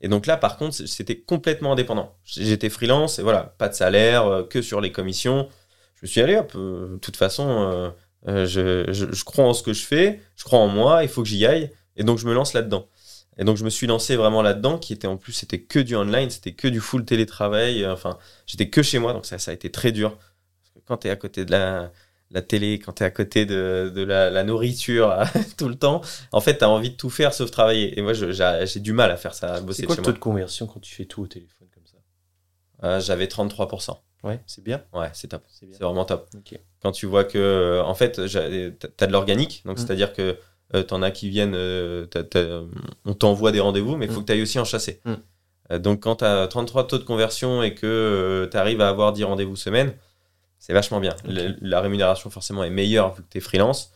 Et donc là, par contre, c'était complètement indépendant. J'étais freelance et voilà, pas de salaire, euh, que sur les commissions. Je me suis allé, hop, euh, de toute façon, euh, euh, je, je, je crois en ce que je fais, je crois en moi, il faut que j'y aille. Et donc, je me lance là-dedans. Et donc, je me suis lancé vraiment là-dedans, qui était en plus, c'était que du online, c'était que du full télétravail. euh, Enfin, j'étais que chez moi, donc ça, ça a été très dur. Parce que quand tu es à côté de la, la télé, quand tu es à côté de, de la, la nourriture tout le temps, en fait, tu as envie de tout faire sauf travailler. Et moi, j'ai du mal à faire ça, à bosser C'est quoi le taux de conversion quand tu fais tout au téléphone comme ça? Euh, J'avais 33%. Ouais, c'est bien. Ouais, c'est top. C'est vraiment top. Ok. Quand tu vois que, euh, en fait, tu as de l'organique, donc Mm. c'est-à-dire que euh, t'en as qui viennent, euh, on t'envoie des rendez-vous, mais il faut Mm. que tu ailles aussi en chasser. Mm. Euh, donc quand tu as 33 taux de conversion et que tu arrives à avoir 10 rendez-vous semaine, c'est vachement bien. La, la rémunération forcément est meilleure vu que tu es freelance.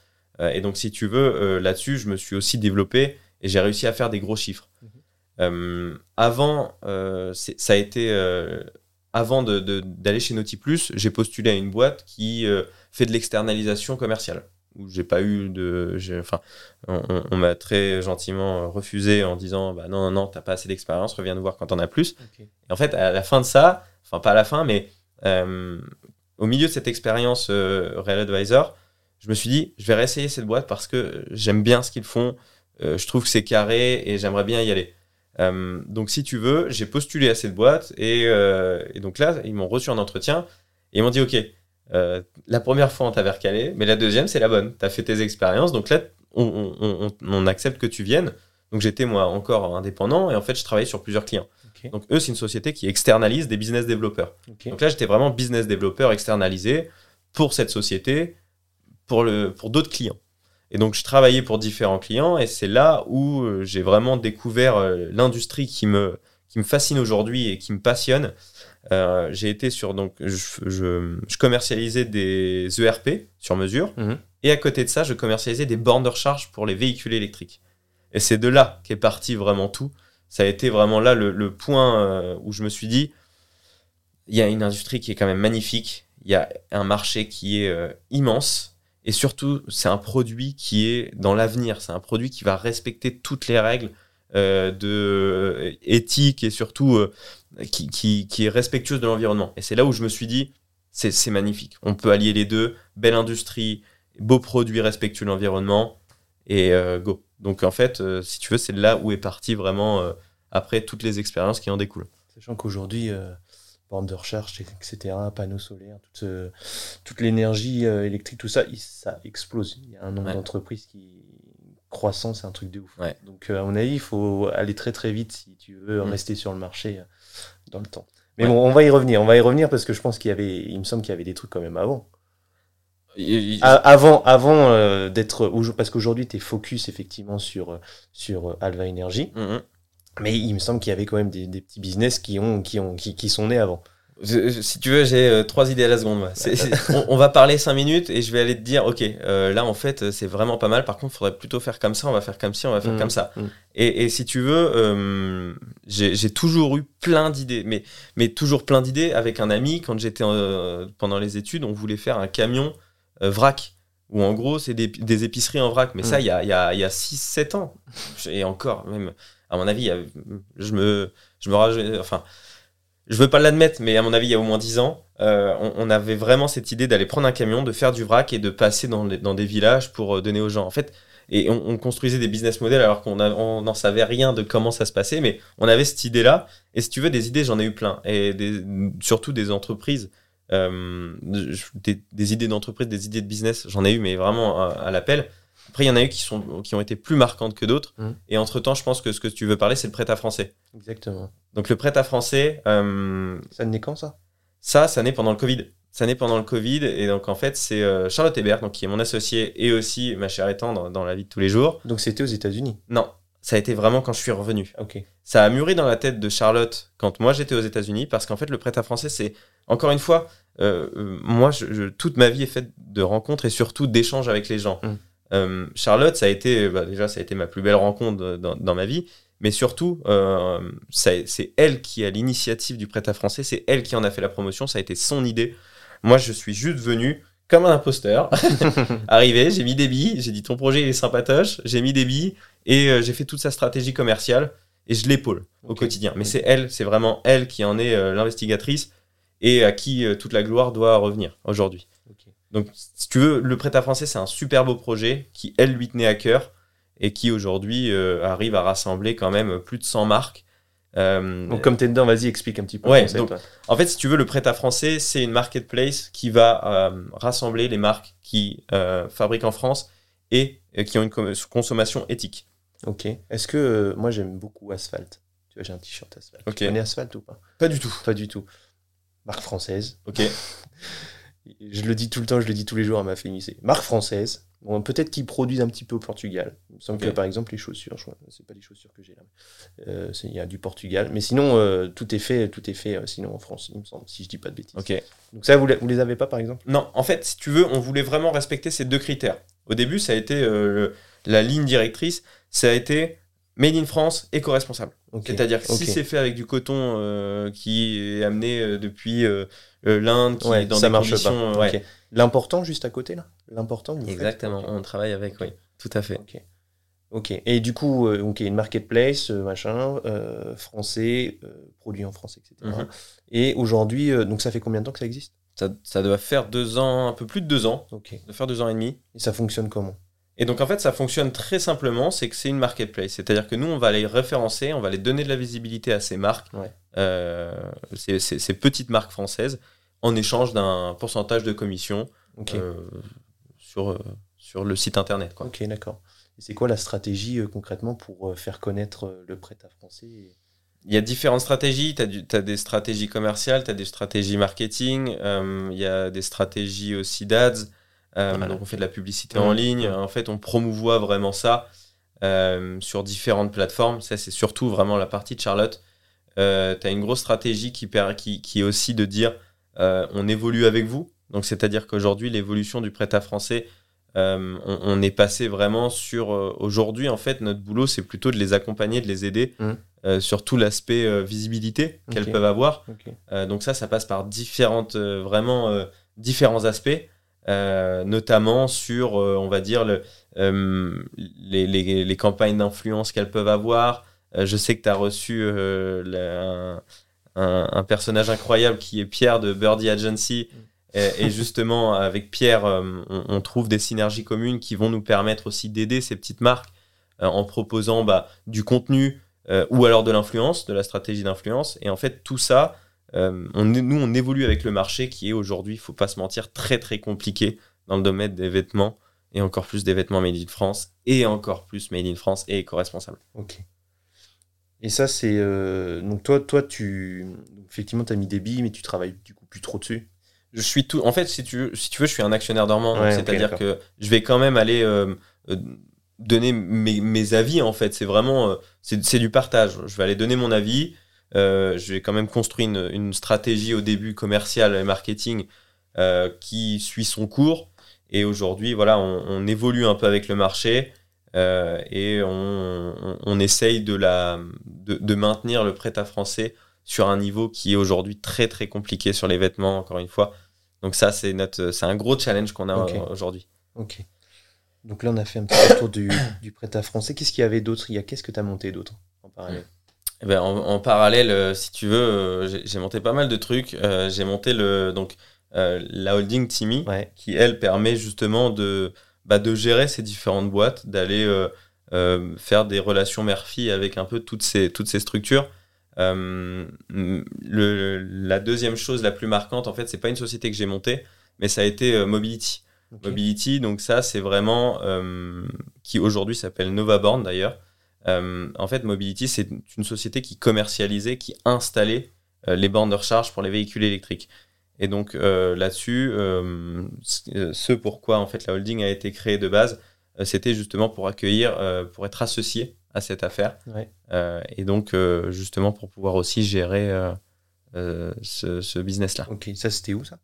Et donc si tu veux, là-dessus, je me suis aussi développé et j'ai réussi à faire des gros chiffres. Mhm. Euh, avant, ça a été... avant de- de- d'aller chez Naughty Plus, j'ai postulé à une boîte qui euh, fait de l'externalisation commerciale. Où j'ai pas eu de. Enfin, on, on- on m'a très gentiment refusé en disant bah non, non, non, t'as pas assez d'expérience, reviens nous voir quand t'en as plus. Et en fait, à la fin de ça, enfin pas à la fin, mais euh, au milieu de cette expérience euh, Real Advisor, je me suis dit, je vais réessayer cette boîte parce que j'aime bien ce qu'ils font, euh, je trouve que c'est carré et j'aimerais bien y aller. Donc si tu veux, j'ai postulé à cette boîte et, et donc là, ils m'ont reçu en entretien et ils m'ont dit, ok, euh, la première fois on t'a recalé, mais la deuxième c'est la bonne, t'as fait tes expériences, donc là on, on- on- on accepte que tu viennes. Donc j'étais moi encore indépendant et en fait je travaillais sur plusieurs clients. Donc eux c'est une société qui externalise des business développeurs. Donc là, j'étais vraiment business développeur externalisé pour cette société, pour, le, pour d'autres clients. Et donc, je travaillais pour différents clients et c'est là où euh, j'ai vraiment découvert euh, l'industrie qui me, qui me fascine aujourd'hui et qui me passionne. Euh, j'ai été sur, donc, je, je, je commercialisais des ERP sur mesure Mhm. et à côté de ça, je commercialisais des bornes de recharge pour les véhicules électriques. Et c'est de là qu'est parti vraiment tout. Ça a été vraiment là le, le point euh, où je me suis dit, il y a une industrie qui est quand même magnifique, il y a un marché qui est euh, immense, et surtout, c'est un produit qui est dans l'avenir, c'est un produit qui va respecter toutes les règles de euh, éthique et surtout euh, qui, qui, qui est respectueuse de l'environnement. Et c'est là où je me suis dit, c'est magnifique, on peut allier les deux, belle industrie, beaux produits respectueux de l'environnement, et euh, go. Donc en fait, euh, si tu veux, c'est là où est parti vraiment, euh, après toutes les expériences qui en découlent. Sachant qu'aujourd'hui, euh, borne de recharge, etc., panneaux solaires, toute, euh, toute l'énergie euh, électrique, tout ça, il- ça explose. Il y a un nombre Ouais. d'entreprises qui croissant, c'est un truc de ouf. Ouais. Donc, euh, à mon avis, il faut aller très très vite si tu veux Mm. rester sur le marché euh, dans le temps. Mais Ouais. bon, on va y revenir. On va y revenir parce que je pense qu'il y avait, il me semble qu'il y avait des trucs quand même avant. Il- il- A- avant avant euh, d'être. Parce qu'aujourd'hui, tu es focus effectivement sur, sur Alva Energy. Mhm. Mais il me semble qu'il y avait quand même des, des petits business qui, ont, qui, ont, qui, qui sont nés avant. Je- je- si tu veux, j'ai euh, trois idées à la seconde. on, on va parler cinq minutes et je vais aller te dire, ok, euh, là en fait euh, c'est vraiment pas mal. Par contre, il faudrait plutôt faire comme ça, on va faire comme ci, on va faire Mm, comme ça. mm. Et, et si tu veux, euh, j'ai toujours eu plein d'idées, mais, mais toujours plein d'idées avec un ami. Quand j'étais pendant les études, on voulait faire un camion vrac. Où en gros, c'est des, des épiceries en vrac. Mais ça, Mm. il y a, y a, il y a 6-7 ans. Et encore, même, à mon avis, a- je me, je me enfin, je veux pas l'admettre, mais à mon avis, il y a au moins 10 ans, euh, on, on avait vraiment cette idée d'aller prendre un camion, de faire du vrac et de passer dans, les- dans des villages pour euh, donner aux gens. En fait, et on, on construisait des business models alors qu'on n'en savait rien de comment ça se passait, mais on avait cette idée-là. Et si tu veux, des idées, j'en ai eu plein. Et des- surtout des entreprises, euh, des, des idées d'entreprise, des idées de business, j'en ai eu, mais vraiment à, à l'appel. Après, il y en a eu qui, sont, qui ont été plus marquantes que d'autres. Mhm. Et entre-temps, je pense que ce que tu veux parler, c'est le prêt-à-français. Exactement. Donc le prêt-à-français, euh, Ça naît quand ça? ça, ça naît pendant le Covid. Ça naît pendant le Covid. Et donc, en fait, c'est euh, Charlotte Hébert, donc, qui est mon associé et aussi ma chère étendre dans, la vie de tous les jours. Donc c'était aux États-Unis? Non, ça a été vraiment quand je suis revenu. Ok. Ça a mûri dans la tête de Charlotte quand moi j'étais aux États-Unis, parce qu'en fait, le prêt-à-français, c'est encore une fois, euh, moi, je, je- toute ma vie est faite de rencontres et surtout d'échanges avec les gens. Mm. Euh, Charlotte, ça a été, bah, déjà, ça a été ma plus belle rencontre dans ma vie, mais surtout, euh, c'est elle qui a l'initiative du prêt-à-français, c'est elle qui en a fait la promotion, ça a été son idée. Moi, je suis juste venu comme un imposteur, arrivé, j'ai mis des billes, j'ai dit ton projet il est sympatoche, j'ai mis des billes et euh, j'ai fait toute sa stratégie commerciale et je l'épaule au quotidien. Mais c'est elle, c'est vraiment elle qui en est euh, l'investigatrice et à qui toute la gloire doit revenir aujourd'hui. Donc, si tu veux, le prêt-à-français, c'est un super beau projet qui, elle, lui tenait à cœur et qui, aujourd'hui, euh, arrive à rassembler quand même plus de 100 marques. Euh, Donc comme t'es dedans, vas-y, explique un petit peu Ouais, le concept. donc, En fait, si tu veux, le prêt-à-français, c'est une marketplace qui va euh, rassembler les marques qui fabriquent en France et qui ont une consommation éthique. Ok. Est-ce que euh, moi j'aime beaucoup Asphalt Tu vois, j'ai un t-shirt Asphalt. Ok. Tu connais Asphalt ou pas? Pas du tout. Pas du tout. Marque française. Ok. Je le dis tout le temps, je le dis tous les jours à ma. C'est marque française. Bon, peut-être qu'ils produisent un petit peu au Portugal. Il me semble que par exemple les chaussures, je c'est pas les chaussures que j'ai là. Euh, il y a du Portugal. Mais sinon, euh, tout est fait, tout est fait euh, sinon en France, il me semble, si je dis pas de bêtises. Ok. Donc ça, vous, les- vous les avez pas par exemple? Non, en fait, si tu veux, on voulait vraiment respecter ces deux critères. Au début, ça a été le- la ligne directrice, ça a été Made in France, éco-responsable. C'est-à-dire que si c'est fait avec du coton qui est amené depuis l'Inde, qui Ouais, est dans ça des marche conditions... pas. euh, ouais. L'important juste à côté là L'important, faites Exactement, on travaille avec, oui, tout à fait. Ok. Ok. Et du coup, euh, ok, une marketplace, euh, machin, euh, français, euh, produit en France, etc. Mhm. Et aujourd'hui, euh, donc ça fait combien de temps que ça existe? Ça, ça doit faire deux ans, un peu plus de deux ans, Ok. ça doit faire deux ans et demi. Et ça fonctionne comment? Et donc en fait, ça fonctionne très simplement, c'est que c'est une marketplace. C'est-à-dire que nous, on va les référencer, on va les donner de la visibilité à ces marques, Ouais. euh, ces, ces- ces petites marques françaises, en échange d'un pourcentage de commission euh, sur, euh, sur le site internet. Quoi. Ok, d'accord. Et c'est quoi la stratégie euh, concrètement pour faire connaître le prêt à français et- Il y a différentes stratégies. Tu as, des stratégies commerciales, tu as des stratégies marketing, euh, il y a des stratégies aussi d'ads. Euh, Voilà. Donc on fait de la publicité en ligne. Ouais. En fait, on promouvoit vraiment ça euh, sur différentes plateformes. Ça, c'est surtout vraiment la partie de Charlotte. tu as une grosse stratégie qui, qui, qui est aussi de dire euh, on évolue avec vous. Donc c'est-à-dire qu'aujourd'hui, l'évolution du prêt-à-français, euh, on, on est passé vraiment sur... euh, Aujourd'hui, en fait, notre boulot, c'est plutôt de les accompagner, de les aider euh, sur tout l'aspect visibilité qu'elles peuvent avoir. Donc ça, ça passe par différentes, vraiment différents aspects, notamment sur, on va dire, le, les, les- les campagnes d'influence qu'elles peuvent avoir. Je sais que tu as reçu un, un- un personnage incroyable qui est Pierre de Birdie Agency. Et, et justement, avec Pierre, euh, on, on trouve des synergies communes qui vont nous permettre aussi d'aider ces petites marques euh, en proposant bah, du contenu euh, ou alors de l'influence, de la stratégie d'influence. Et en fait, tout ça, euh, on, nous, on évolue avec le marché qui est aujourd'hui, il faut pas se mentir, très très compliqué dans le domaine des vêtements et encore plus des vêtements made in France, et encore plus made in France et éco-responsable. Ok. Et ça, c'est. euh, Donc, toi, toi tu. Effectivement, tu as mis des billes, mais tu travailles du coup plus trop dessus. Je suis tout. En fait, si tu, veux- si tu veux, je suis un actionnaire dormant. Ouais, C'est-à-dire que je vais quand même aller euh, euh, donner mes, mes avis. En fait, c'est vraiment euh, c'est du partage. Je vais aller donner mon avis. Je vais quand même construire une, une stratégie au début commerciale et marketing qui suit son cours. Et aujourd'hui, voilà, on, on évolue un peu avec le marché euh, et on, on, on essaye de, la, de, de maintenir le prêt-à-français sur un niveau qui est aujourd'hui très très compliqué sur les vêtements, encore une fois. Donc ça, c'est notre, c'est un gros challenge qu'on a euh, aujourd'hui. Ok. Donc là, on a fait un petit tour du, du prêt-à-français. Qu'est-ce qu'il y avait d'autre? Il y a Qu'est-ce que tu as monté d'autre en parallèle? Eh ben, en, en parallèle, euh, si tu veux, j'ai j'ai monté pas mal de trucs. Euh, j'ai monté le, donc, euh, la holding Timmy, Ouais. qui elle permet justement de, bah, de gérer ces différentes boîtes, d'aller euh, euh, faire des relations mère-fille avec un peu toutes ces, toutes ces structures. Euh, le, la deuxième chose la plus marquante, en fait, c'est pas une société que j'ai montée, mais ça a été euh, Mobility. Mobility, donc ça, c'est vraiment euh, qui aujourd'hui s'appelle Novaborn d'ailleurs. Euh, en fait, Mobility, c'est une société qui commercialisait, qui installait les bornes de recharge pour les véhicules électriques. Et donc euh, là-dessus, euh, euh, ce pourquoi en fait la holding a été créée de base, euh, c'était justement pour accueillir, euh, pour être associé à cette affaire, Ouais. Euh, et donc euh, justement pour pouvoir aussi gérer euh, euh, ce, ce business-là. Ok. Ça, c'était où ça?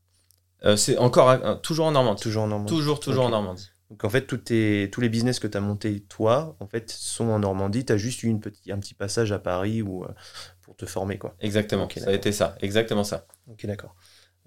Euh, c'est encore euh, toujours en Normandie. Toujours en Normandie. Toujours, toujours en Normandie. Donc en fait, tous, tes- tous les business que tu as montés, toi, en fait, sont en Normandie. Tu as juste eu une petit, un petit passage à Paris ou, euh, pour te former, quoi. Exactement, Ok, ça a été ça, exactement ça. Ok, d'accord.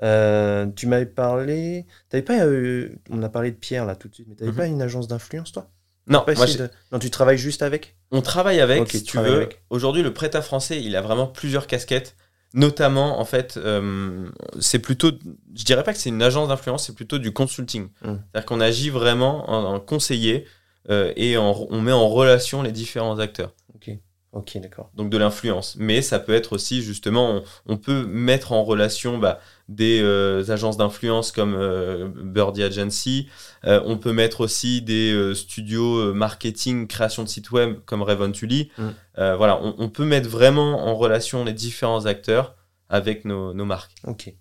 Euh, tu m'avais parlé. T'avais pas. euh, on a parlé de Pierre là tout de suite, mais t'avais Mhm. pas une agence d'influence, toi? Non, moi, de- Non, tu travailles juste avec? On travaille avec, si tu veux. Aujourd'hui, le prêt-à-français, il a vraiment plusieurs casquettes. Notamment, en fait, euh, c'est plutôt, je dirais pas que c'est une agence d'influence, c'est plutôt du consulting. Mm. C'est-à-dire qu'on agit vraiment en, en conseiller euh, et en- on met en relation les différents acteurs. Ok. Ok, d'accord. donc de l'influence. Mais ça peut être aussi justement, on, on peut mettre en relation bah, des euh, agences d'influence comme euh, Birdie Agency, Euh, on peut mettre aussi des studios marketing, création de sites web comme Revontuli. Mm. Euh, voilà, on, on peut mettre vraiment en relation les différents acteurs avec nos, nos marques. Ok.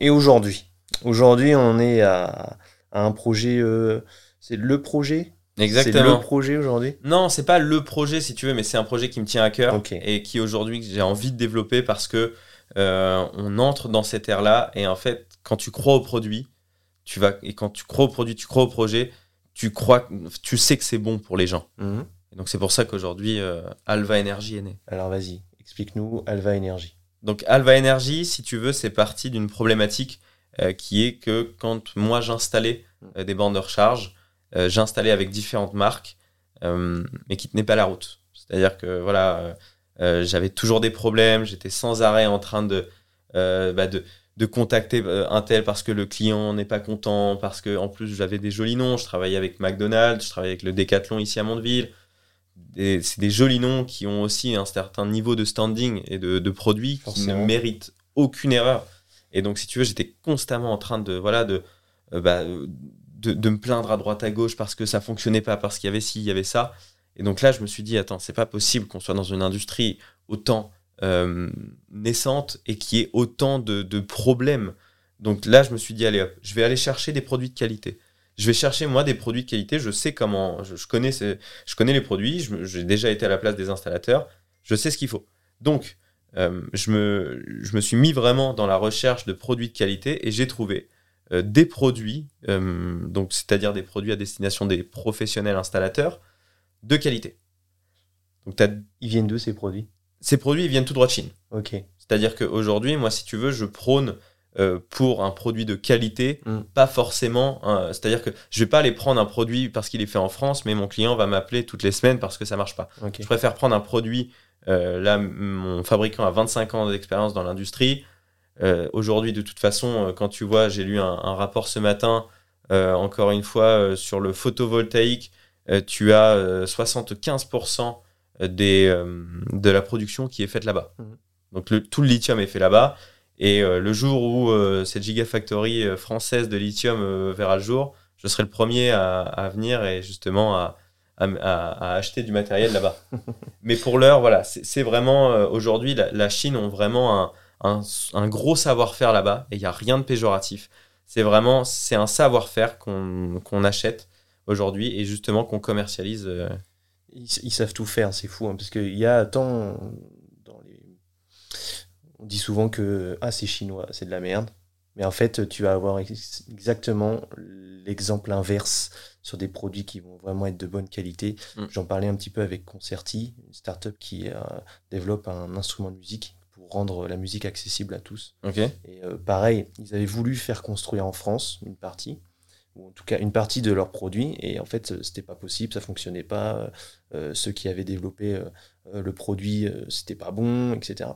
Et aujourd'hui? Aujourd'hui, on est à, à un projet. c'est le projet? C'est Exactement. le projet aujourd'hui? Non, c'est pas le projet si tu veux, mais c'est un projet qui me tient à cœur Ok. et qui aujourd'hui j'ai envie de développer parce que euh, on entre dans cette ère-là et en fait, quand tu crois au produit, tu vas et quand tu crois au produit, tu crois au projet, tu crois, tu sais que c'est bon pour les gens. Mhm. Et donc c'est pour ça qu'aujourd'hui euh, Alva Energy est né. Alors vas-y, explique-nous Alva Energy. Donc Alva Energy, si tu veux, c'est parti d'une problématique euh, qui est que quand moi j'installais des bandes de recharge, j'installais avec différentes marques, mais qui tenaient pas la route. C'est-à-dire que voilà, euh, j'avais toujours des problèmes, j'étais sans arrêt en train de, euh, bah, de, de contacter euh, un tel parce que le client n'est pas content, parce que en plus j'avais des jolis noms, je travaillais avec McDonald's, je travaillais avec le Decathlon ici à Mondeville. C'est des jolis noms qui ont aussi un certain niveau de standing et de, de produits qui ne méritent aucune erreur. Et donc, si tu veux, j'étais constamment en train de, voilà, de, euh, bah, de, de me plaindre à droite à gauche parce que ça fonctionnait pas, parce qu'il y avait ci, il y avait ça. Et donc là, je me suis dit, attends, c'est pas possible qu'on soit dans une industrie autant euh, naissante et qui ait autant de, problèmes. Donc là, je me suis dit, allez hop, je vais aller chercher des produits de qualité. Je vais chercher, moi, des produits de qualité. Je sais comment, je, connais, je connais les produits. J'ai déjà été à la place des installateurs. Je sais ce qu'il faut. Donc, euh, je, me, je me suis mis vraiment dans la recherche de produits de qualité et j'ai trouvé euh, des produits, donc c'est-à-dire des produits à destination des professionnels installateurs de qualité. Donc, Ils viennent d'où ces produits? ces produits ils viennent tout droit de Chine. Ok. C'est-à-dire qu'aujourd'hui, moi, si tu veux, je prône euh, pour un produit de qualité, Mm. pas forcément. C'est-à-dire que je vais pas aller prendre un produit parce qu'il est fait en France, mais mon client va m'appeler toutes les semaines parce que ça marche pas. Je préfère prendre un produit. euh, là, mon fabricant a 25 ans d'expérience dans l'industrie. Euh, Aujourd'hui, de toute façon, quand tu vois, j'ai lu un, un rapport ce matin, encore une fois, sur le photovoltaïque, tu as euh, 75% des, euh, de la production qui est faite là-bas. Mhm. Donc le- tout le lithium est fait là-bas. Et euh, le jour où euh, cette gigafactory euh, française de lithium euh, verra le jour, je serai le premier à, à venir et justement à, à, acheter du matériel là-bas. Mais pour l'heure, voilà, c'est vraiment euh, aujourd'hui la, la Chine ont vraiment un, un, un gros savoir-faire là-bas et il n'y a rien de péjoratif. C'est vraiment c'est un savoir-faire qu'on qu'on achète aujourd'hui et justement qu'on commercialise. euh, Ils, ils savent tout faire, c'est fou, hein, parce qu'il y a tant dans les... On dit souvent que ah, c'est chinois, c'est de la merde. Mais en fait, tu vas avoir ex- exactement l'exemple inverse sur des produits qui vont vraiment être de bonne qualité. Mm. J'en parlais un petit peu avec Concerti, une startup qui euh, développe un instrument de musique pour rendre la musique accessible à tous. Ok. Et euh, pareil, ils avaient voulu faire construire en France une partie, ou en tout cas une partie de leurs produits, et en fait, c'était pas possible, ça fonctionnait pas. euh, ceux qui avaient développé euh, euh, le produit, c'était pas bon, etc.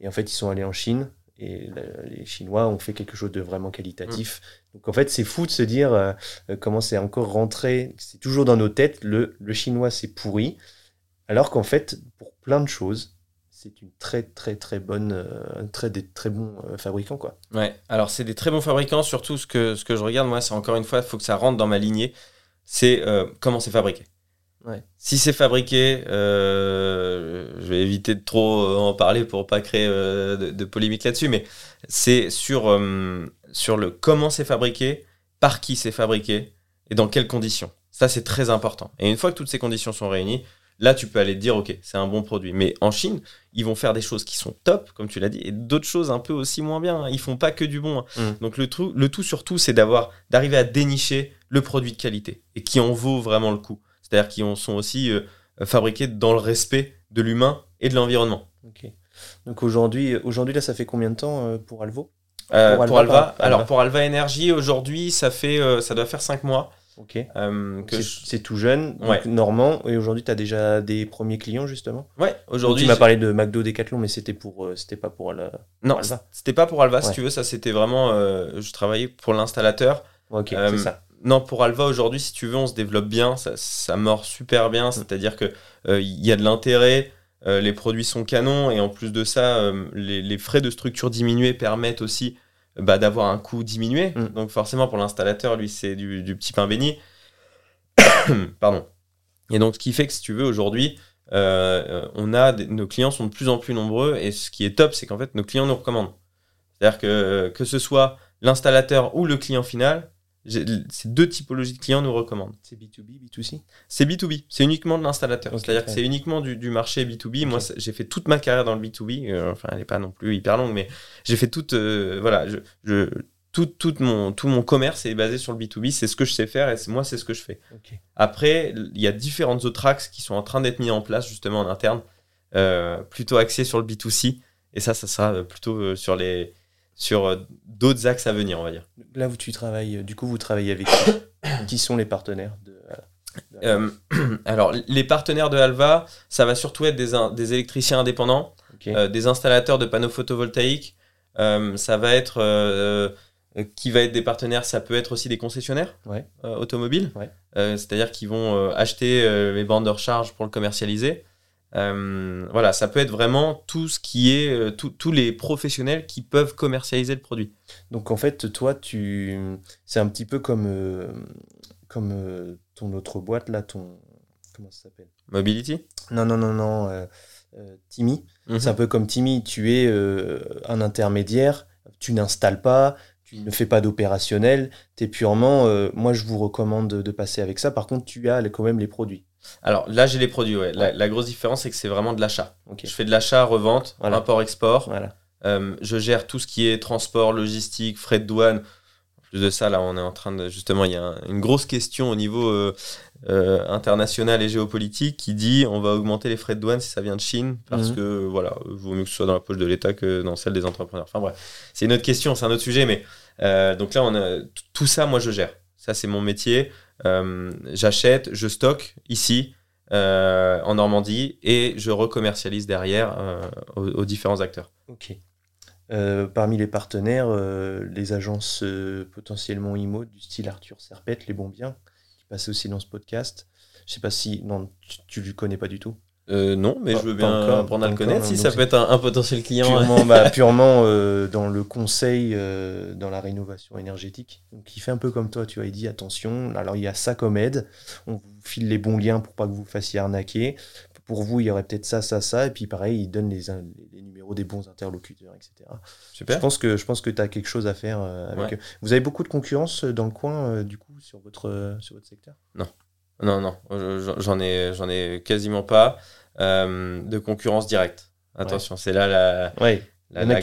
Et en fait, ils sont allés en Chine, et les Chinois ont fait quelque chose de vraiment qualitatif. Donc en fait, c'est fou de se dire comment c'est encore rentré, c'est toujours dans nos têtes, le, le chinois c'est pourri, alors qu'en fait, pour plein de choses, c'est une très très très bonne, euh, un très, des très bons euh, fabricants quoi. Ouais, alors c'est des très bons fabricants, surtout ce que, ce que je regarde, moi, c'est encore une fois, il faut que ça rentre dans ma lignée, c'est euh, comment c'est fabriqué. Ouais. Si c'est fabriqué, je vais éviter de trop en parler pour pas créer de, de polémique là-dessus, mais c'est sur, sur le comment c'est fabriqué, par qui c'est fabriqué et dans quelles conditions. Ça, c'est très important. Et une fois que toutes ces conditions sont réunies, là, tu peux aller te dire, OK, c'est un bon produit. Mais en Chine, ils vont faire des choses qui sont top, comme tu l'as dit, et d'autres choses un peu aussi moins bien. Ils font pas que du bon. hein. Mm. Donc le, tout, le tout surtout, c'est d'avoir, d'arriver à dénicher le produit de qualité et qui en vaut vraiment le coup. C'est-à-dire qui sont aussi euh, fabriqués dans le respect de l'humain et de l'environnement. Ok. Donc aujourd'hui, aujourd'hui là, ça fait combien de temps euh, pour Alvo? Euh, Pour pour, Alva, Alva, par- alors Alva. pour Alva Energy, aujourd'hui, ça fait, euh, ça doit faire 5 mois Ok. euh, C'est je- tout jeune, donc Ouais. normand. Et aujourd'hui, tu as déjà des premiers clients justement? Ouais, aujourd'hui. tu m'as parlé de McDo, Decathlon, mais c'était pour, euh, c'était pas pour la. Non, Alva. c'était pas pour Alva, Ouais. si tu veux. Ça, c'était vraiment. euh, je travaillais pour l'installateur. Ok, c'est ça. Non, pour Alva aujourd'hui, si tu veux, on se développe bien, ça, ça mord super bien, Mm. c'est-à-dire que euh, il y a de l'intérêt, les produits sont canons, et en plus de ça, les, les frais de structure diminués permettent aussi bah, d'avoir un coût diminué. Mm. Donc forcément, pour l'installateur, lui, c'est du, du petit pain béni. Pardon. Et donc, ce qui fait que, si tu veux, aujourd'hui, euh, on a des- nos clients sont de plus en plus nombreux, et ce qui est top, c'est qu'en fait, nos clients nous recommandent. C'est-à-dire que que ce soit l'installateur ou le client final, ces deux typologies de clients nous recommandent. C'est B2B, B2C. C'est B2B, c'est uniquement de l'installateur. C'est-à-dire que c'est uniquement du, du marché B2B. Ok. Moi, j'ai fait toute ma carrière dans le B2B. euh, enfin, elle n'est pas non plus hyper longue, mais j'ai fait toute. euh, voilà, je, je- tout, tout, mon, tout mon commerce est basé sur le B2B. C'est ce que je sais faire et moi, c'est ce que je fais. Après, il y a différentes autres axes qui sont en train d'être mis en place justement en interne, euh, plutôt axés sur le B2C. Et ça, ça sera plutôt sur les sur euh, d'autres axes à venir, on va dire. Là où tu travailles, euh, du coup, vous travaillez avec qui Qui sont les partenaires de, de- Euh, alors, les partenaires de Alva, ça va surtout être des, électriciens indépendants, euh, des installateurs de panneaux photovoltaïques. Euh, ça va être qui va être des partenaires. Ça peut être aussi des concessionnaires Ouais. automobiles. Ouais. C'est-à-dire qu'ils vont acheter les bandes de recharge pour le commercialiser. Euh, voilà, ça peut être vraiment tout ce qui est euh, tout- tous les professionnels qui peuvent commercialiser le produit. Donc en fait, toi, tu, c'est un petit peu comme euh, comme euh, ton autre boîte là, ton comment ça s'appelle? Mobility? Non, non, non, non, Timmy. Mhm. C'est un peu comme Timmy. Tu es un intermédiaire. Tu n'installes pas. Tu ne fais pas d'opérationnel. Tu es purement. moi, je vous recommande de, passer avec ça. Par contre, tu as quand même les produits. Alors là, j'ai les produits. Ouais. La, la grosse différence, c'est que c'est vraiment de l'achat. Je fais de l'achat, revente, Voilà. import-export. Voilà. Euh, je gère tout ce qui est transport, logistique, frais de douane. En plus de ça, là, on est en train de. Justement, il y a un- une grosse question au niveau euh, euh, international et géopolitique qui dit on va augmenter les frais de douane si ça vient de Chine parce Mhm. que, voilà, vaut mieux que ce soit dans la poche de l'État que dans celle des entrepreneurs. Enfin, bref, c'est une autre question, c'est un autre sujet, mais donc là, on a, tout ça, moi, je gère. Ça, c'est mon métier. Euh, J'achète, je stocke ici. euh, en Normandie et je recommercialise derrière euh, aux- différents acteurs. Ok. Parmi les partenaires, les agences potentiellement IMO du style Arthur Serpette, les bons biens, qui passent aussi dans ce podcast. Je sais pas si. Non, tu, tu le connais pas du tout. Euh, non, mais Pas- je veux bien encore, apprendre à le connaître. encore, Si ça peut être un, un potentiel client. Purement, bah, purement euh, dans le conseil euh, dans la rénovation énergétique. Donc il fait un peu comme toi, tu vois, il dit attention, alors il y a ça comme aide, on vous file les bons liens pour pas que vous vous fassiez arnaquer. Pour vous, il y aurait peut-être ça, ça, ça, et puis pareil, il donne les, numéros des bons interlocuteurs, etc. Je pense que, je pense que tu as quelque chose à faire avec Ouais. eux. Vous avez beaucoup de concurrence dans le coin, du coup, sur votre, sur votre secteur? Non, non, j'en ai, j'en ai quasiment pas euh, de concurrence directe. Attention, c'est là la, Ouais.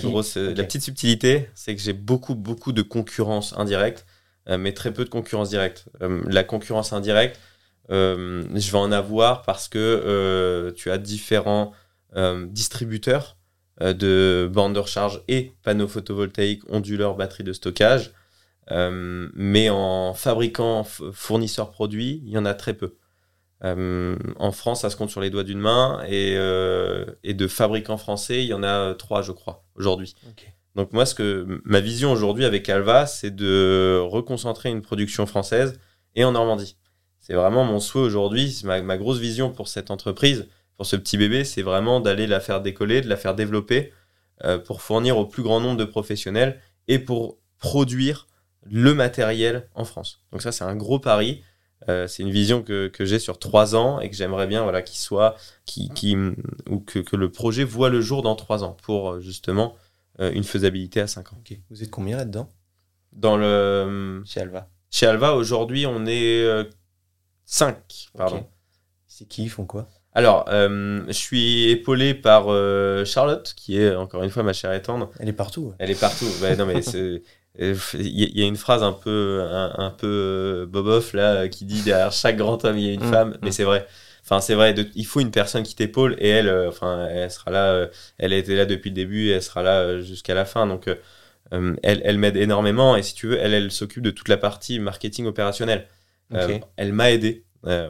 grosse, euh, la petite subtilité, c'est que j'ai beaucoup, beaucoup de concurrence indirecte, euh, mais très peu de concurrence directe. Euh, la concurrence indirecte, je vais en avoir parce que tu as différents distributeurs de bornes de recharge et panneaux photovoltaïques, onduleurs, batteries de stockage. Mais en fabricant, fournisseurs produits, il y en a très peu. Euh, en France, ça se compte sur les doigts d'une main, et, euh, et de fabricants français, il y en a euh, trois, je crois, aujourd'hui. Donc moi, ce que ma vision aujourd'hui avec Alva, c'est de reconcentrer une production française et en Normandie. C'est vraiment mon souhait aujourd'hui, ma, ma grosse vision pour cette entreprise, pour ce petit bébé, c'est vraiment d'aller la faire décoller, de la faire développer euh, pour fournir au plus grand nombre de professionnels et pour produire le matériel en France. Donc ça, c'est un gros pari. Euh, c'est une vision que, que j'ai sur trois ans et que j'aimerais bien voilà, qu'il soit, qui, qui, ou que, que le projet voit le jour dans trois ans pour euh, justement euh, une faisabilité à cinq ans. Vous êtes combien là-dedans? Dans le, Chez Alva. chez Alva, aujourd'hui, on est euh, 5. Pardon. C'est qui Ils font quoi? Alors, euh, je suis épaulé par euh, Charlotte, qui est encore une fois ma chère et tendre. Elle est partout. ouais. Elle est partout. Non, mais c'est. Il y, a une phrase un peu, un, un peu euh, boboff là qui dit derrière chaque grand homme il y a une Mm, femme, mm. mais c'est vrai. Enfin c'est vrai. de- il faut une personne qui t'épaule et elle, euh, enfin elle sera là. euh, elle a été là depuis le début et elle sera là euh, jusqu'à la fin. Donc elle, elle m'aide énormément et si tu veux, elle, elle s'occupe de toute la partie marketing opérationnel. Elle m'a aidé.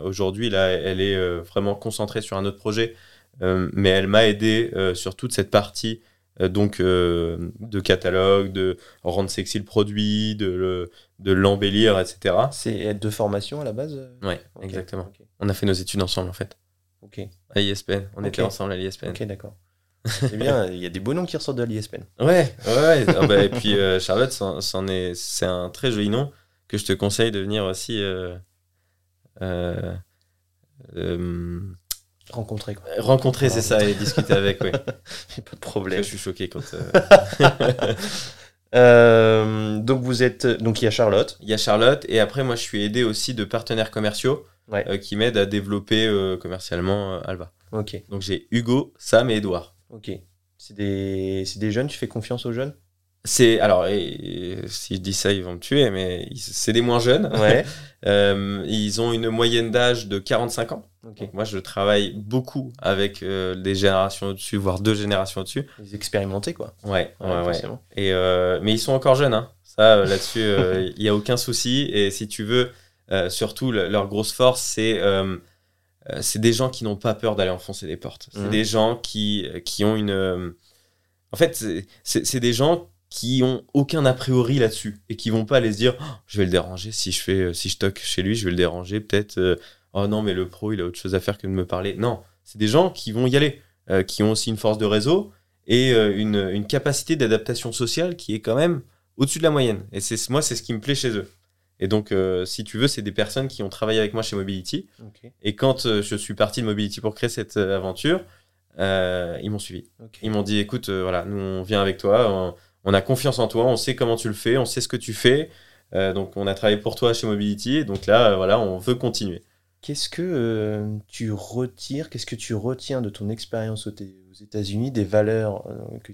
Aujourd'hui, là, elle est vraiment concentrée sur un autre projet, mais elle m'a aidé sur toute cette partie donc euh, de catalogue, de rendre sexy le produit, de le- de l'embellir, etc. C'est de formation à la base euh Ok, exactement. On a fait nos études ensemble en fait. ok, À l'ISPN, on était ensemble à l'ISPN. ok, d'accord. C'est bien, il y a des beaux noms qui ressortent de l'ISPN. Ouais, ouais. Ah bah, et puis euh, Charlotte, c'en c'en est, c'est un très joli nom que je te conseille de venir aussi euh, euh, Rencontrés, quoi. rencontrer, c'est ça, et discuter avec. A pas de Je problème. suis choqué quand. euh, Euh, donc vous êtes, donc il y a Charlotte. Il y a Charlotte, et après, moi, je suis aidé aussi de partenaires commerciaux Ouais. euh, qui m'aident à développer euh, commercialement euh, Alva. Ok, Donc j'ai Hugo, Sam et Edouard. ok. C'est des, c'est des jeunes? Tu fais confiance aux jeunes? C'est alors et- et si je dis ça ils vont me tuer mais c'est des moins jeunes. Ouais. Euh, ils ont une moyenne d'âge de 45 ans. Donc moi je travaille beaucoup avec euh, des générations au-dessus voire deux générations au-dessus. Les expérimentés, quoi. Ouais ouais ouais. Et euh, mais ils sont encore jeunes hein. Ça là-dessus il y a aucun souci et si tu veux surtout le- leur grosse force c'est c'est des gens qui n'ont pas peur d'aller enfoncer des portes. C'est Mhm. des gens qui, qui ont une. En fait, c'est des gens qui ont aucun a priori là-dessus et qui vont pas aller se dire Oh, je vais le déranger si je fais euh, si je toque chez lui je vais le déranger peut-être euh, oh non mais le pro il a autre chose à faire que de me parler. Non c'est des gens qui vont y aller euh, qui ont aussi une force de réseau et euh, une, une capacité d'adaptation sociale qui est quand même au-dessus de la moyenne. Et c'est moi c'est ce qui me plaît chez eux. Et donc si tu veux c'est des personnes qui ont travaillé avec moi chez Mobility. Et quand je suis parti de Mobility pour créer cette aventure, ils m'ont suivi. Ils m'ont dit écoute, voilà, nous on vient avec toi, on, on a confiance en toi, on sait comment tu le fais, on sait ce que tu fais. Euh, donc on a travaillé pour toi chez Mobility, donc là, euh, voilà, on veut continuer. Qu'est-ce que euh, tu retires, qu'est-ce que tu retiens de ton expérience aux, États-Unis, des valeurs, euh,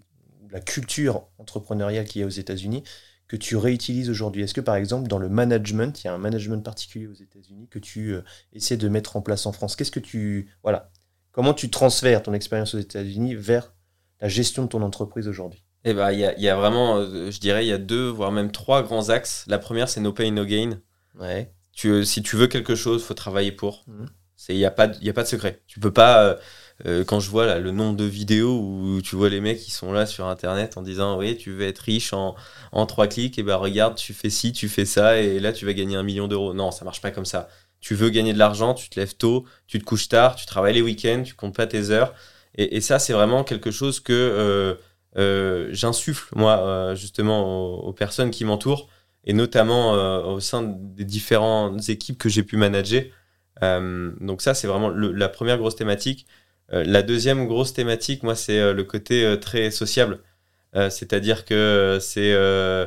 la culture entrepreneuriale qu'il y a aux États-Unis, que tu réutilises aujourd'hui? Est-ce que par exemple dans le management, il y a un management particulier aux États-Unis que tu essaies de mettre en place en France? Qu'est-ce que tu voilà. Comment tu transfères ton expérience aux États-Unis vers la gestion de ton entreprise aujourd'hui? Et ben il y a, il y a vraiment, euh, je dirais, il y a deux, voire même trois grands axes. La première, c'est no pain, no gain. Ouais. Tu, euh, si tu veux quelque chose, faut travailler pour. Mhm. C'est il y a pas de- il y a pas de secret. Tu peux pas euh, quand je vois là, le nombre de vidéos où tu vois les mecs qui sont là sur internet en disant oui tu veux être riche en, en trois clics et ben regarde tu fais ci tu fais ça et là tu vas gagner un million d'euros. Non ça marche pas comme ça. tu veux gagner de l'argent, tu te lèves tôt, tu te couches tard, tu travailles les week-ends, tu comptes pas tes heures. Et, et ça, c'est vraiment quelque chose que euh, j'insuffle, moi, euh, justement, aux, aux personnes qui m'entourent, et notamment euh, au sein des différentes équipes que j'ai pu manager. Euh, donc ça, c'est vraiment le- la première grosse thématique. Euh, la deuxième grosse thématique, moi, c'est euh, le côté euh, très sociable. Euh, C'est-à-dire que euh, c'est... euh,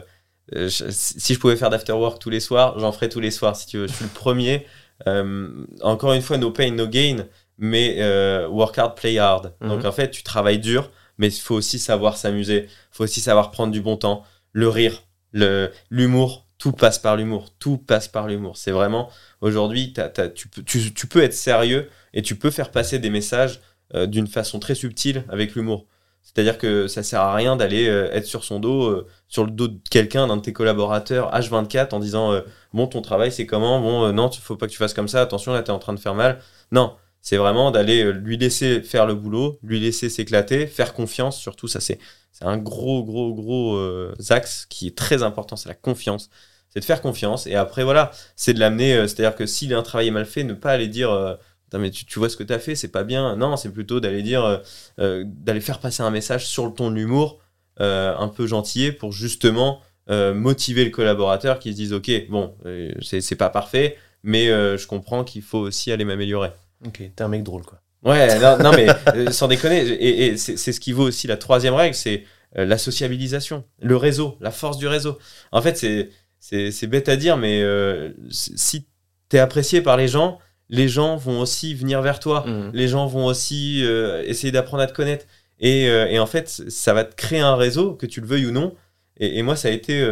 euh, si je pouvais faire d'after work tous les soirs, j'en ferais tous les soirs, si tu veux. Je suis le premier. Euh, encore une fois, no pain, no gain, mais euh, work hard, play hard. Mhm. Donc en fait, tu travailles dur, mais il faut aussi savoir s'amuser. Il faut aussi savoir prendre du bon temps, le rire, l'humour. Tout passe par l'humour. Tout passe par l'humour. C'est vraiment, aujourd'hui, tu, peux, tu, tu peux être sérieux et tu peux faire passer des messages euh, d'une façon très subtile avec l'humour. C'est-à-dire que ça sert à rien d'aller euh, être sur son dos, euh, sur le dos de quelqu'un, d'un de tes collaborateurs, H24, en disant Bon, ton travail, c'est comment? Bon, non, il faut pas que tu fasses comme ça, attention, là, tu es en train de faire mal. Non, c'est vraiment d'aller euh, lui laisser faire le boulot, lui laisser s'éclater, faire confiance, surtout, ça, c'est un gros, gros, gros euh, axe qui est très important, c'est la confiance. C'est de faire confiance, et après, voilà, c'est de l'amener, euh, c'est-à-dire que s'il un travail mal fait, ne pas aller dire. mais tu, vois ce que tu as fait, c'est pas bien. Non, c'est plutôt d'aller dire, d'aller faire passer un message sur le ton de l'humour, un peu gentillet, pour justement motiver le collaborateur qui se dise, ok, bon, c'est pas parfait, mais je comprends qu'il faut aussi aller m'améliorer. Ok, t'es un mec drôle, quoi. Ouais, non, non, mais euh, sans déconner, et, et c'est ce qui vaut aussi la troisième règle, c'est euh, la sociabilisation, le réseau, la force du réseau. En fait, c'est bête à dire, mais euh, si t'es apprécié par les gens, les gens vont aussi venir vers toi Mhm. les gens vont aussi essayer d'apprendre à te connaître. Et, et en fait, ça va te créer un réseau, que tu le veuilles ou non. Et, et moi, ça a été.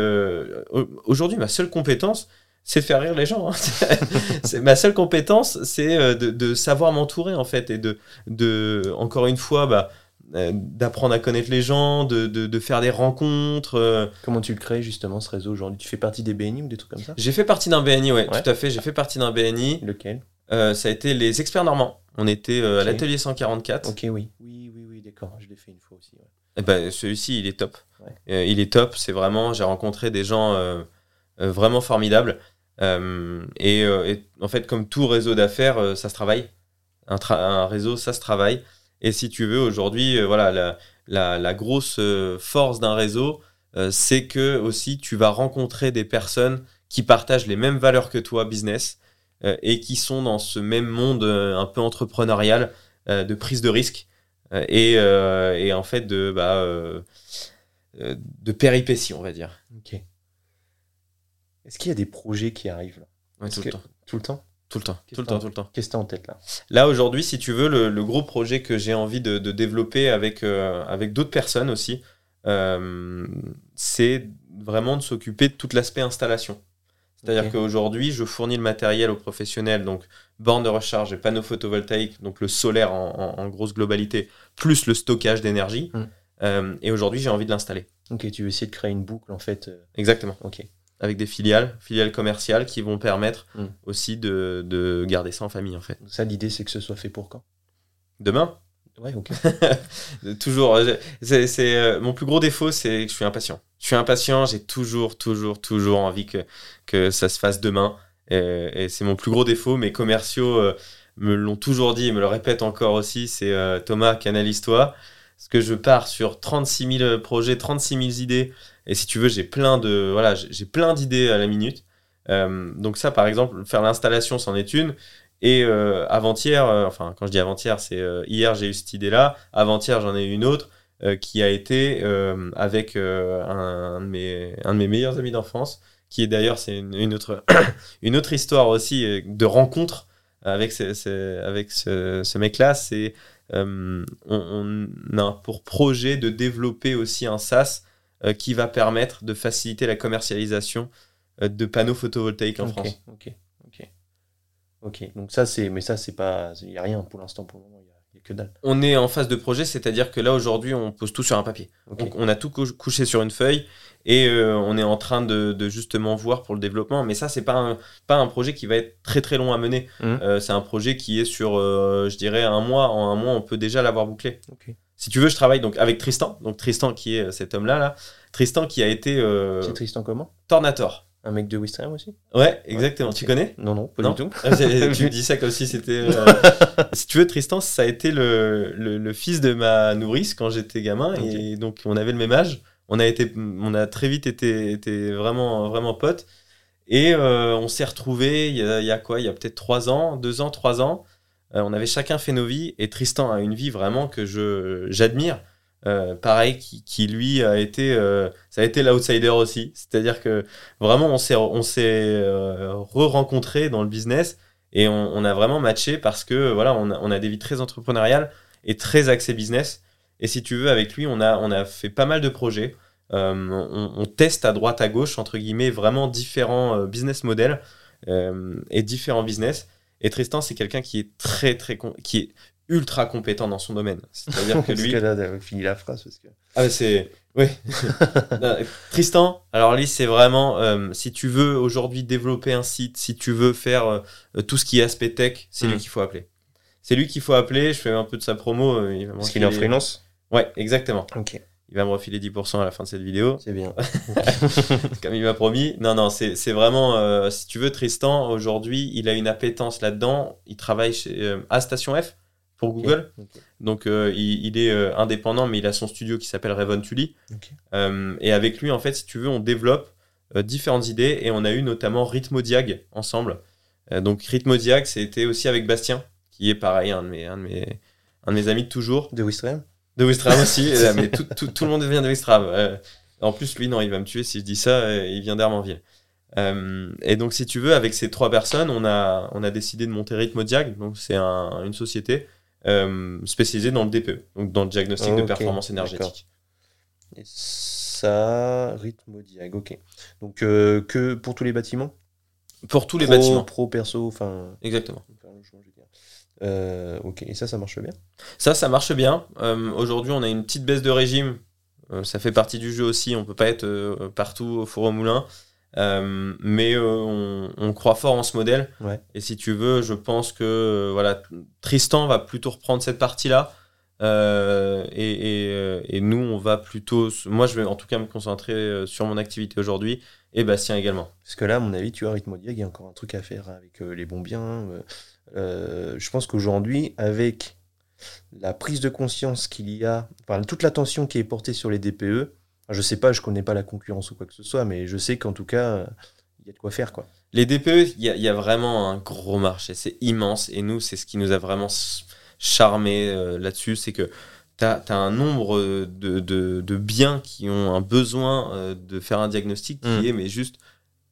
au- Aujourd'hui, ma seule compétence, c'est de faire rire les gens. hein. c'est ma seule compétence, c'est euh, de, de savoir m'entourer, en fait. Et de, de encore une fois, bah, euh, d'apprendre à connaître les gens, de, de, de faire des rencontres. euh. Comment tu le crées, justement, ce réseau aujourd'hui? Tu fais partie des BNI ou des trucs comme ça? J'ai fait partie d'un BNI, ouais, Ouais. tout à fait. J'ai fait partie d'un BNI. Lequel? Euh, ça a été les experts normands. On était à l'atelier 144. Ok, oui. Oui, oui, oui, d'accord. Je l'ai fait une fois aussi. ouais. Eh ben, celui-ci, il est top. Ouais. Il est top. C'est vraiment, j'ai rencontré des gens vraiment formidables. Euh, et, euh, et en fait, comme tout réseau d'affaires, euh, ça se travaille. Un, réseau, ça se travaille. Et si tu veux, aujourd'hui, voilà, la, grosse force d'un réseau, c'est que aussi tu vas rencontrer des personnes qui partagent les mêmes valeurs que toi, business, et qui sont dans ce même monde un peu entrepreneurial de prise de risque et, en fait de, bah, péripéties, on va dire. Ok. Est-ce qu'il y a des projets qui arrivent là? Ouais, tout, que- le temps. Tout le temps? Tout le temps. Qu'est-ce Tout le que temps, tout le temps. Qu'est-ce que t'as en tête là? Là, aujourd'hui, si tu veux, le, le gros projet que j'ai envie de, de développer avec, euh, avec d'autres personnes aussi, euh, c'est vraiment de s'occuper de tout l'aspect installation. C'est-à-dire qu'aujourd'hui, je fournis le matériel aux professionnels, donc borne de recharge et panneaux photovoltaïques, donc le solaire en, en- en grosse globalité, plus le stockage d'énergie. Mm. Euh, et aujourd'hui, j'ai envie de l'installer. Ok, tu veux essayer de créer une boucle en fait. Exactement. Ok. Avec des filiales, filiales commerciales qui vont permettre Mm. aussi de, de garder ça en famille, en fait. Ça, l'idée, c'est que ce soit fait pour quand? Demain, Ouais, ok. Toujours. euh, C'est, c'est, euh, mon plus gros défaut, c'est que je suis impatient. Je suis impatient, j'ai toujours, toujours, toujours envie que, que ça se fasse demain. Et, et c'est mon plus gros défaut. Mes commerciaux euh, me l'ont toujours dit et me le répètent encore aussi. C'est euh, Thomas, canalise-toi. Parce que je pars sur 36 000 projets, 36 000 idées. Et si tu veux, j'ai plein de, voilà, j'ai plein d'idées à la minute. Euh, donc ça, par exemple, faire l'installation, c'en est une. Et euh, avant-hier, euh, enfin quand je dis avant-hier, c'est hier j'ai eu cette idée-là, avant-hier j'en ai eu une autre qui a été avec un, de mes, un de mes meilleurs amis d'enfance, qui est d'ailleurs c'est une, autre, une autre histoire aussi de rencontre avec ce, avec ce, mec-là. C'est on, on a pour projet de développer aussi un SaaS qui va permettre de faciliter la commercialisation euh, de panneaux photovoltaïques en France. ok, ok. Ok, donc ça, c'est. Mais ça, c'est pas. Il n'y a rien pour l'instant, pour le moment, il n'y a, il y a que dalle. On est en phase de projet, c'est-à-dire que là aujourd'hui on pose tout sur un papier. Donc on a tout cou- couché sur une feuille et euh, on est en train de, de justement voir pour le développement. Mais ça, c'est pas un, pas un projet qui va être très très long à mener. Euh, c'est un projet qui est sur, euh, je dirais, un mois. En un mois, on peut déjà l'avoir bouclé. Ok. Si tu veux, je travaille donc avec Tristan. Donc Tristan qui est euh, cet homme-là, là. Tristan qui a été euh, C'est Tristan comment? Tornator. Un mec de Wistreham aussi? Ouais, exactement. Tu connais? Non, non, pas Non du tout. Ah, tu me dis ça comme si c'était. euh, si tu veux, Tristan, ça a été le, le, le fils de ma nourrice quand j'étais gamin. Et donc, on avait le même âge. On a, été, on a très vite été, été vraiment, vraiment potes. Et euh, on s'est retrouvés il y, a, il y a quoi? Il y a peut-être trois ans, deux ans, trois ans. Euh, on avait chacun fait nos vies. Et Tristan a une vie vraiment que je j'admire. Euh, pareil, qui, qui, lui a été, euh, ça a été l'outsider aussi. C'est-à-dire que vraiment, on s'est, on s'est re-rencontrés dans le business et on, a vraiment matché parce que voilà, on a, on a des vies très entrepreneuriales et très axées business. Et si tu veux, avec lui, on a, on a fait pas mal de projets. On, on, teste à droite, à gauche, entre guillemets, vraiment différents business models et différents business. Et Tristan, c'est quelqu'un qui est très, très, qui est ultra compétent dans son domaine. C'est-à-dire que lui. parce que là, fini la phrase. Parce que... Ah, c'est. Oui. Tristan, alors lui, c'est vraiment. Euh, si tu veux aujourd'hui développer un site, si tu veux faire euh, tout ce qui est aspect tech, c'est mmh. lui qu'il faut appeler. C'est lui qu'il faut appeler. Je fais un peu de sa promo. Euh, il parce qu'il est en freelance? Ouais, exactement. Ok. Il va me refiler 10% à la fin de cette vidéo. C'est bien. Comme il m'a promis. Non, non, c'est vraiment. Euh, si tu veux, Tristan, aujourd'hui, il a une appétence là-dedans. Il travaille chez, à Station F pour Google. Okay, okay. Donc euh, il, il, est euh, indépendant, mais il a son studio qui s'appelle Raven Tully. Okay. Euh, et avec lui, en fait, si tu veux, on développe euh, différentes idées et on a eu notamment Rhythmodiag ensemble. Euh, donc Rhythmodiag, c'était aussi avec Bastien, qui est pareil, un de mes, un de mes, un de mes amis de toujours. De Wistreham De Wistreham aussi, mais tout, tout, tout, le monde vient de Wistreham. Euh, en plus, lui, non, il va me tuer si je dis ça, il vient d'Hermanville. Euh, et donc, si tu veux, avec ces trois personnes, on a, on a décidé de monter Rhythmodiag. Donc, c'est un, une société euh, spécialisée dans le DPE, donc dans le diagnostic de performance énergétique. Et ça, rythme diag, ok. Donc euh, que pour tous les bâtiments? Pour tous les bâtiments. Pro, perso, enfin. Exactement. enfin, je veux dire. Euh, ok, et ça, ça marche bien. Ça, ça marche bien. Euh, Aujourd'hui, on a une petite baisse de régime. Euh, ça fait partie du jeu aussi. On peut pas être partout au four au moulin. Mais on, on croit fort en ce modèle. Ouais. Et si tu veux, je pense que voilà, Tristan va plutôt reprendre cette partie-là. Euh, et, et, et nous, on va plutôt. Moi, je vais en tout cas me concentrer sur mon activité aujourd'hui. Et Bastien également. Parce que là, à mon avis, tu vois, rythme il y a encore un truc à faire avec les bons biens. Euh, je pense qu'aujourd'hui, avec la prise de conscience qu'il y a, enfin, toute l'attention qui est portée sur les DPE, je sais pas, je connais pas la concurrence ou quoi que ce soit, mais je sais qu'en tout cas, euh, il y a de quoi faire, quoi. Les DPE, il y, a- il y a vraiment un gros marché. C'est immense. Et nous, c'est ce qui nous a vraiment charmé euh, là-dessus. C'est que tu as, un nombre de, de- de biens qui ont un besoin euh, de faire un diagnostic qui Mm. est mais juste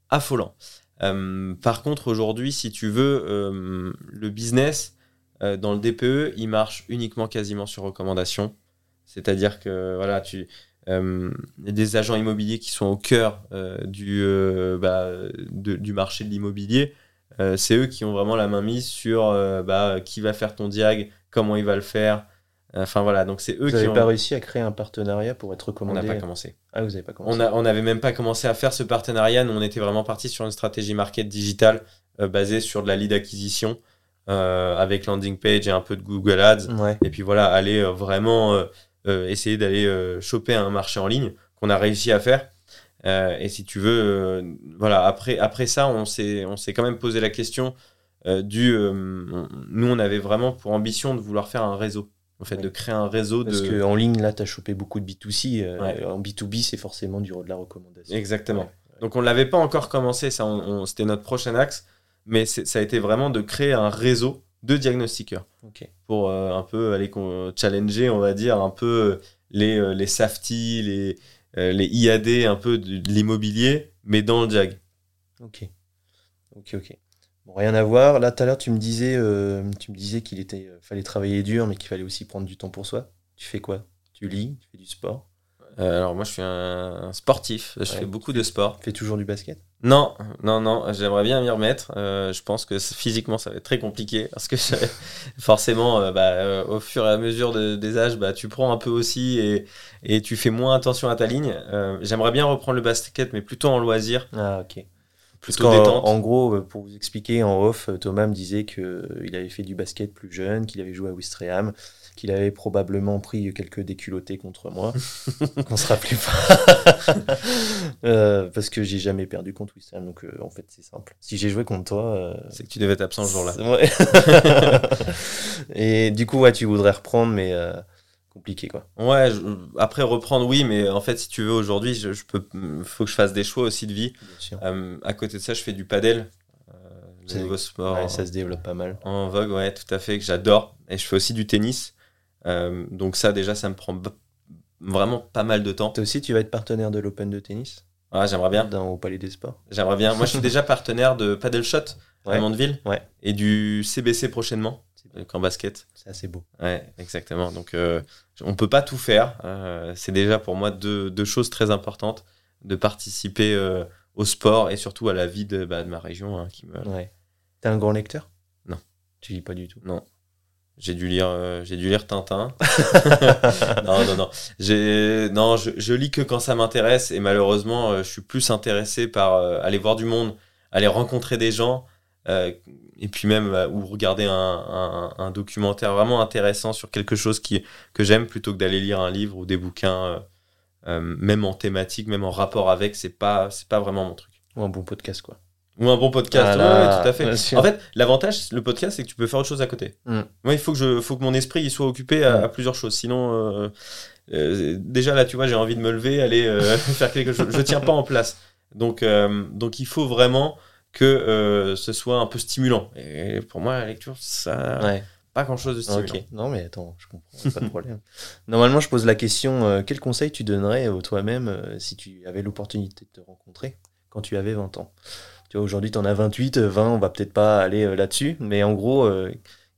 affolant. Euh, par contre, aujourd'hui, si tu veux, euh, le business euh, dans le DPE, il marche uniquement quasiment sur recommandation. C'est-à-dire que voilà, tu des agents immobiliers qui sont au cœur du, bah, du marché de l'immobilier. C'est eux qui ont vraiment la main mise sur bah, qui va faire ton diag, comment il va le faire. Enfin voilà, donc c'est eux Vous qui n'avez ont. pas réussi à créer un partenariat pour être on recommandé n'a pas commencé. Ah, vous n'avez pas commencé On on n'avait même pas commencé à faire ce partenariat. Nous, on était vraiment parti sur une stratégie market digitale euh, basée sur de la lead acquisition euh, avec landing page et un peu de Google Ads. Ouais. Et puis voilà, aller euh, vraiment essayer d'aller choper un marché en ligne qu'on a réussi à faire. Et si tu veux, voilà, après, après ça, on s'est on s'est quand même posé la question du. on- nous, on avait vraiment pour ambition de vouloir faire un réseau. En fait, Ouais. de créer un réseau Parce de. qu'en ligne, là, tu as chopé beaucoup de B2C. euh, Ouais. En B2B, c'est forcément du de la recommandation. Exactement. Ouais. Donc on ne l'avait pas encore commencé, ça, on- on- c'était notre prochain axe, mais ça a été vraiment de créer un réseau de diagnostiqueurs pour euh, un peu aller challenger, on va dire, un peu euh, les, les SAFTI, les, les IAD, un peu de, de l'immobilier, mais dans le diag. Ok. Ok, ok. Bon, rien à voir. Là, tout à l'heure, tu me disais, euh, tu me disais qu'il était, euh, fallait travailler dur, mais qu'il fallait aussi prendre du temps pour soi. Tu fais quoi? Tu lis? Tu fais du sport? Euh, alors moi je suis un, un sportif, je Ouais. fais beaucoup de sport. Tu fais toujours du basket? Non, non, non, j'aimerais bien m'y remettre. Euh, je pense que physiquement ça va être très compliqué parce que je- forcément, bah, au fur et à mesure de- des âges, bah, tu prends un peu aussi et, et tu fais moins attention à ta ligne. J'aimerais bien reprendre le basket, mais plutôt en loisir, Ah, ok. Plutôt détente. en gros, euh, pour vous expliquer, en off, euh, Thomas me disait qu'il avait fait du basket plus jeune, qu'il avait joué à Wistreham, qu'il avait probablement pris quelques déculottés contre moi, qu'on se rappelait pas. Euh, parce que j'ai jamais perdu contre Wistreham, donc euh, en fait c'est simple. Si j'ai joué contre toi... euh, C'est que tu devais être absent ce jour-là. Ouais. Et du coup, ouais, tu voudrais reprendre, mais euh, compliqué quoi. Ouais, je- après reprendre, oui, mais en fait, si tu veux, aujourd'hui, je, je peux, faut que je fasse des choix aussi de vie. Euh, à côté de ça, je fais du padel, euh, nouveau sport Ouais, ça se développe pas mal. en vogue, ouais, tout à fait, que j'adore. Et je fais aussi du tennis. Euh, donc ça, déjà, ça me prend vraiment pas mal de temps. Toi aussi, tu vas être partenaire de l'Open de tennis? Ah, j'aimerais bien. dans, au Palais des Sports? J'aimerais bien. Moi, je suis déjà partenaire de Paddle Shot Ouais. à Mandeville Ouais. et du CBC prochainement, donc en basket. C'est assez beau. Ouais, exactement. Donc, euh, on peut pas tout faire. Euh, c'est déjà pour moi deux, deux choses très importantes de participer euh, au sport et surtout à la vie de, bah, de ma région. hein, qui me... Ouais. T'es un grand lecteur? Non. Tu lis pas du tout? Non. J'ai dû lire, euh, j'ai dû lire Tintin. non, non, non. J'ai, non, je, je lis que quand ça m'intéresse et malheureusement, je suis plus intéressé par aller voir du monde, aller rencontrer des gens et puis même euh, ou regarder un, un, un documentaire vraiment intéressant sur quelque chose qui que j'aime plutôt que d'aller lire un livre ou des bouquins, euh, euh, même en thématique, même en rapport avec. C'est pas, c'est pas vraiment mon truc. Ou un bon podcast, quoi. Ou un bon podcast. Ah là, ouais, ouais, tout à fait. En fait, l'avantage, le podcast, c'est que tu peux faire autre chose à côté. Mm. Moi, il faut que, je, faut que mon esprit il soit occupé à, Mm. à plusieurs choses. Sinon, euh, euh, déjà là, tu vois, j'ai envie de me lever, aller euh, faire quelque chose. Je tiens pas en place. Donc, euh, donc il faut vraiment que euh, ce soit un peu stimulant. Et pour moi, la lecture, ça Ouais. pas grand chose de stimulant. Ok. Non, mais attends, je comprends, pas de problème. Normalement, je pose la question euh, quel conseil tu donnerais toi-même euh, si tu avais l'opportunité de te rencontrer quand tu avais 20 ans? Tu vois, aujourd'hui, tu en as 28, euh, 20, on va peut-être pas aller là-dessus, mais en gros,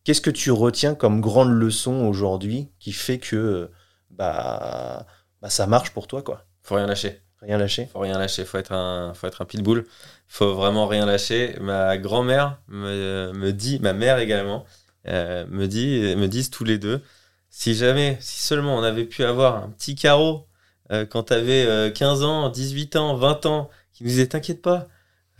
qu'est-ce que tu retiens comme grande leçon aujourd'hui qui fait que bah, bah, ça marche pour toi, quoi? Faut rien lâcher. Rien lâcher Faut rien lâcher. Faut être un, faut être un pitbull. Faut vraiment rien lâcher. Ma grand-mère me, me dit, ma mère également, euh, me dit, me disent tous les deux, si jamais, si seulement on avait pu avoir un petit carreau euh, quand t'avais euh, 15 ans, 18 ans, 20 ans, qui nous disait t'inquiète pas,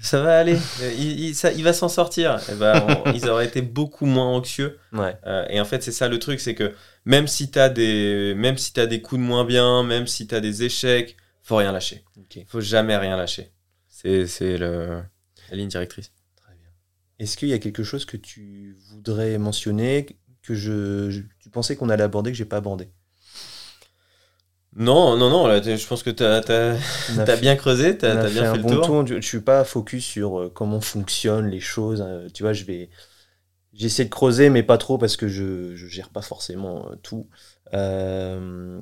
ça va aller, Euh, il, il- ça, il va s'en sortir. Et ben, on- ils auraient été beaucoup moins anxieux. Ouais. Euh, et en fait, c'est ça le truc, c'est que même si t'as des, même si t'as des coups de moins bien, même si t'as des échecs, faut rien lâcher. Ok. Faut jamais rien lâcher. C'est, c'est le, la ligne directrice. Très bien. Est-ce qu'il y a quelque chose que tu voudrais mentionner, que je, je- tu pensais qu'on allait aborder, que j'ai pas abordé? Non, non, non, là, je pense que t'as, t'as, On a t'as fait- bien creusé, on t'as, a t'as fait bien un le bon tour. tour. Je, je suis pas focus sur euh, comment fonctionnent les choses. euh, tu vois, je vais, j'essaie de creuser, mais pas trop parce que je, je gère pas forcément euh, tout. Euh,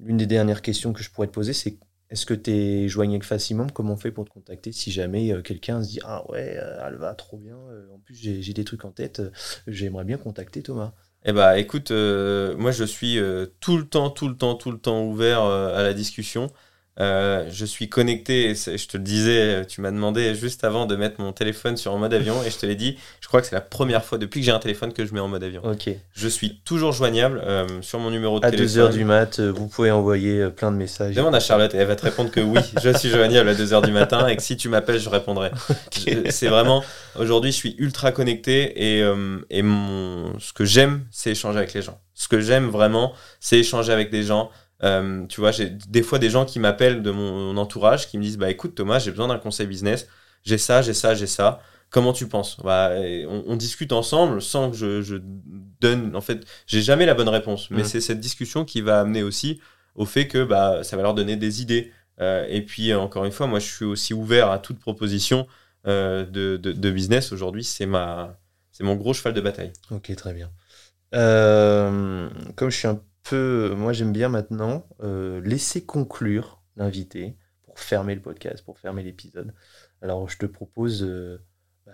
L'une des dernières questions que je pourrais te poser, c'est est-ce que tu es joignable facilement? Comment on fait pour te contacter si jamais euh, quelqu'un se dit ah ouais, euh, Alva, trop bien. euh, en plus, j'ai des trucs en tête. J'aimerais bien contacter Thomas. Eh bah, écoute, moi, je suis tout le temps, tout le temps, tout le temps ouvert à la discussion. Euh, je suis connecté, je te le disais, tu m'as demandé juste avant de mettre mon téléphone sur en mode avion, et je te l'ai dit, je crois que c'est la première fois depuis que j'ai un téléphone que je mets en mode avion. Ok. Je suis toujours joignable euh, sur mon numéro de À téléphone. 2h du mat, euh, vous pouvez envoyer euh, plein de messages. Demande à Charlotte et elle va te répondre que oui, je suis joignable à 2h du matin et que si tu m'appelles, je répondrai. C'est vraiment, aujourd'hui, je suis ultra connecté et, euh, et mon, ce que j'aime, c'est échanger avec les gens. Ce que j'aime vraiment, c'est échanger avec des gens. Euh, tu vois, j'ai des fois des gens qui m'appellent de mon entourage qui me disent Bah écoute, Thomas, j'ai besoin d'un conseil business. J'ai ça, j'ai ça, j'ai ça. Comment tu penses? Bah, on, on discute ensemble sans que je, je donne. En fait, j'ai jamais la bonne réponse, mais Mhm. c'est cette discussion qui va amener aussi au fait que bah, ça va leur donner des idées. Euh, et puis, encore une fois, moi, je suis aussi ouvert à toute proposition euh, de, de, de business. Aujourd'hui, c'est ma, c'est mon gros cheval de bataille. Ok, très bien. Comme je suis un Moi, j'aime bien maintenant euh, laisser conclure l'invité pour fermer le podcast, pour fermer l'épisode. Alors, je te propose euh, bah,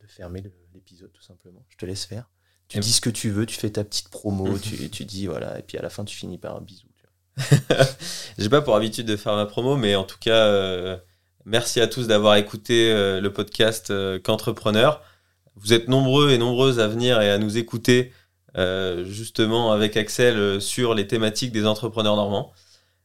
de fermer l'épisode, tout simplement. Je te laisse faire. Tu Et- dis ce que tu veux, tu fais ta petite promo, tu, tu dis voilà, et puis à la fin, tu finis par un bisou. J'ai pas pour habitude de faire ma promo, mais en tout cas, euh, merci à tous d'avoir écouté le podcast Qu'entrepreneur. Vous êtes nombreux et nombreuses à venir et à nous écouter euh, justement avec Axel euh, sur les thématiques des entrepreneurs normands.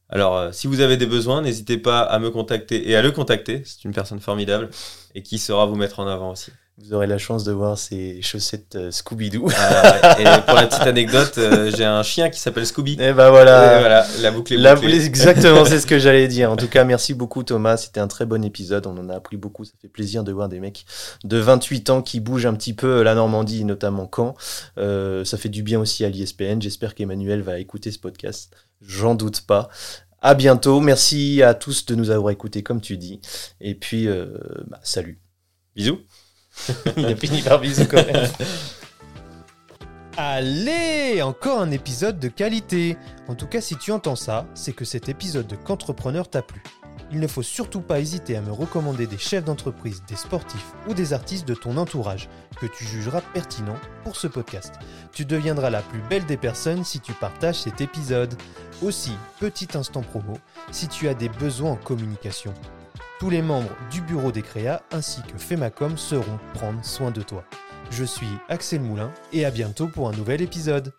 Alors, euh, si vous avez des besoins, n'hésitez pas à me contacter et à le contacter. C'est une personne formidable et qui saura vous mettre en avant aussi. Vous aurez la chance de voir ces chaussettes euh, Scooby-Doo. Euh, et pour la petite anecdote, euh, j'ai un chien qui s'appelle Scooby. Et bah voilà. Et voilà, la boucle est La- bouclée. exactement, c'est ce que j'allais dire. En tout cas, merci beaucoup Thomas. C'était un très bon épisode. On en a appris beaucoup. Ça fait plaisir de voir des mecs de 28 ans qui bougent un petit peu la Normandie, notamment Caen. Euh, ça fait du bien aussi à l'ISPN. J'espère qu'Emmanuel va écouter ce podcast. J'en doute pas. À bientôt. Merci à tous de nous avoir écoutés, comme tu dis. Et puis, euh, bah, salut. Bisous. Il a fini par bisous quand même. Allez, encore un épisode de qualité. En tout cas, si tu entends ça, c'est que cet épisode de Qu'entrepreneur t'a plu. Il ne faut surtout pas hésiter à me recommander des chefs d'entreprise, des sportifs ou des artistes de ton entourage que tu jugeras pertinents pour ce podcast. Tu deviendras la plus belle des personnes si tu partages cet épisode. Aussi, petit instant promo, si tu as des besoins en communication. Tous les membres du bureau des créas ainsi que Femacom seront prendre soin de toi. Je suis Axel Moulin et à bientôt pour un nouvel épisode.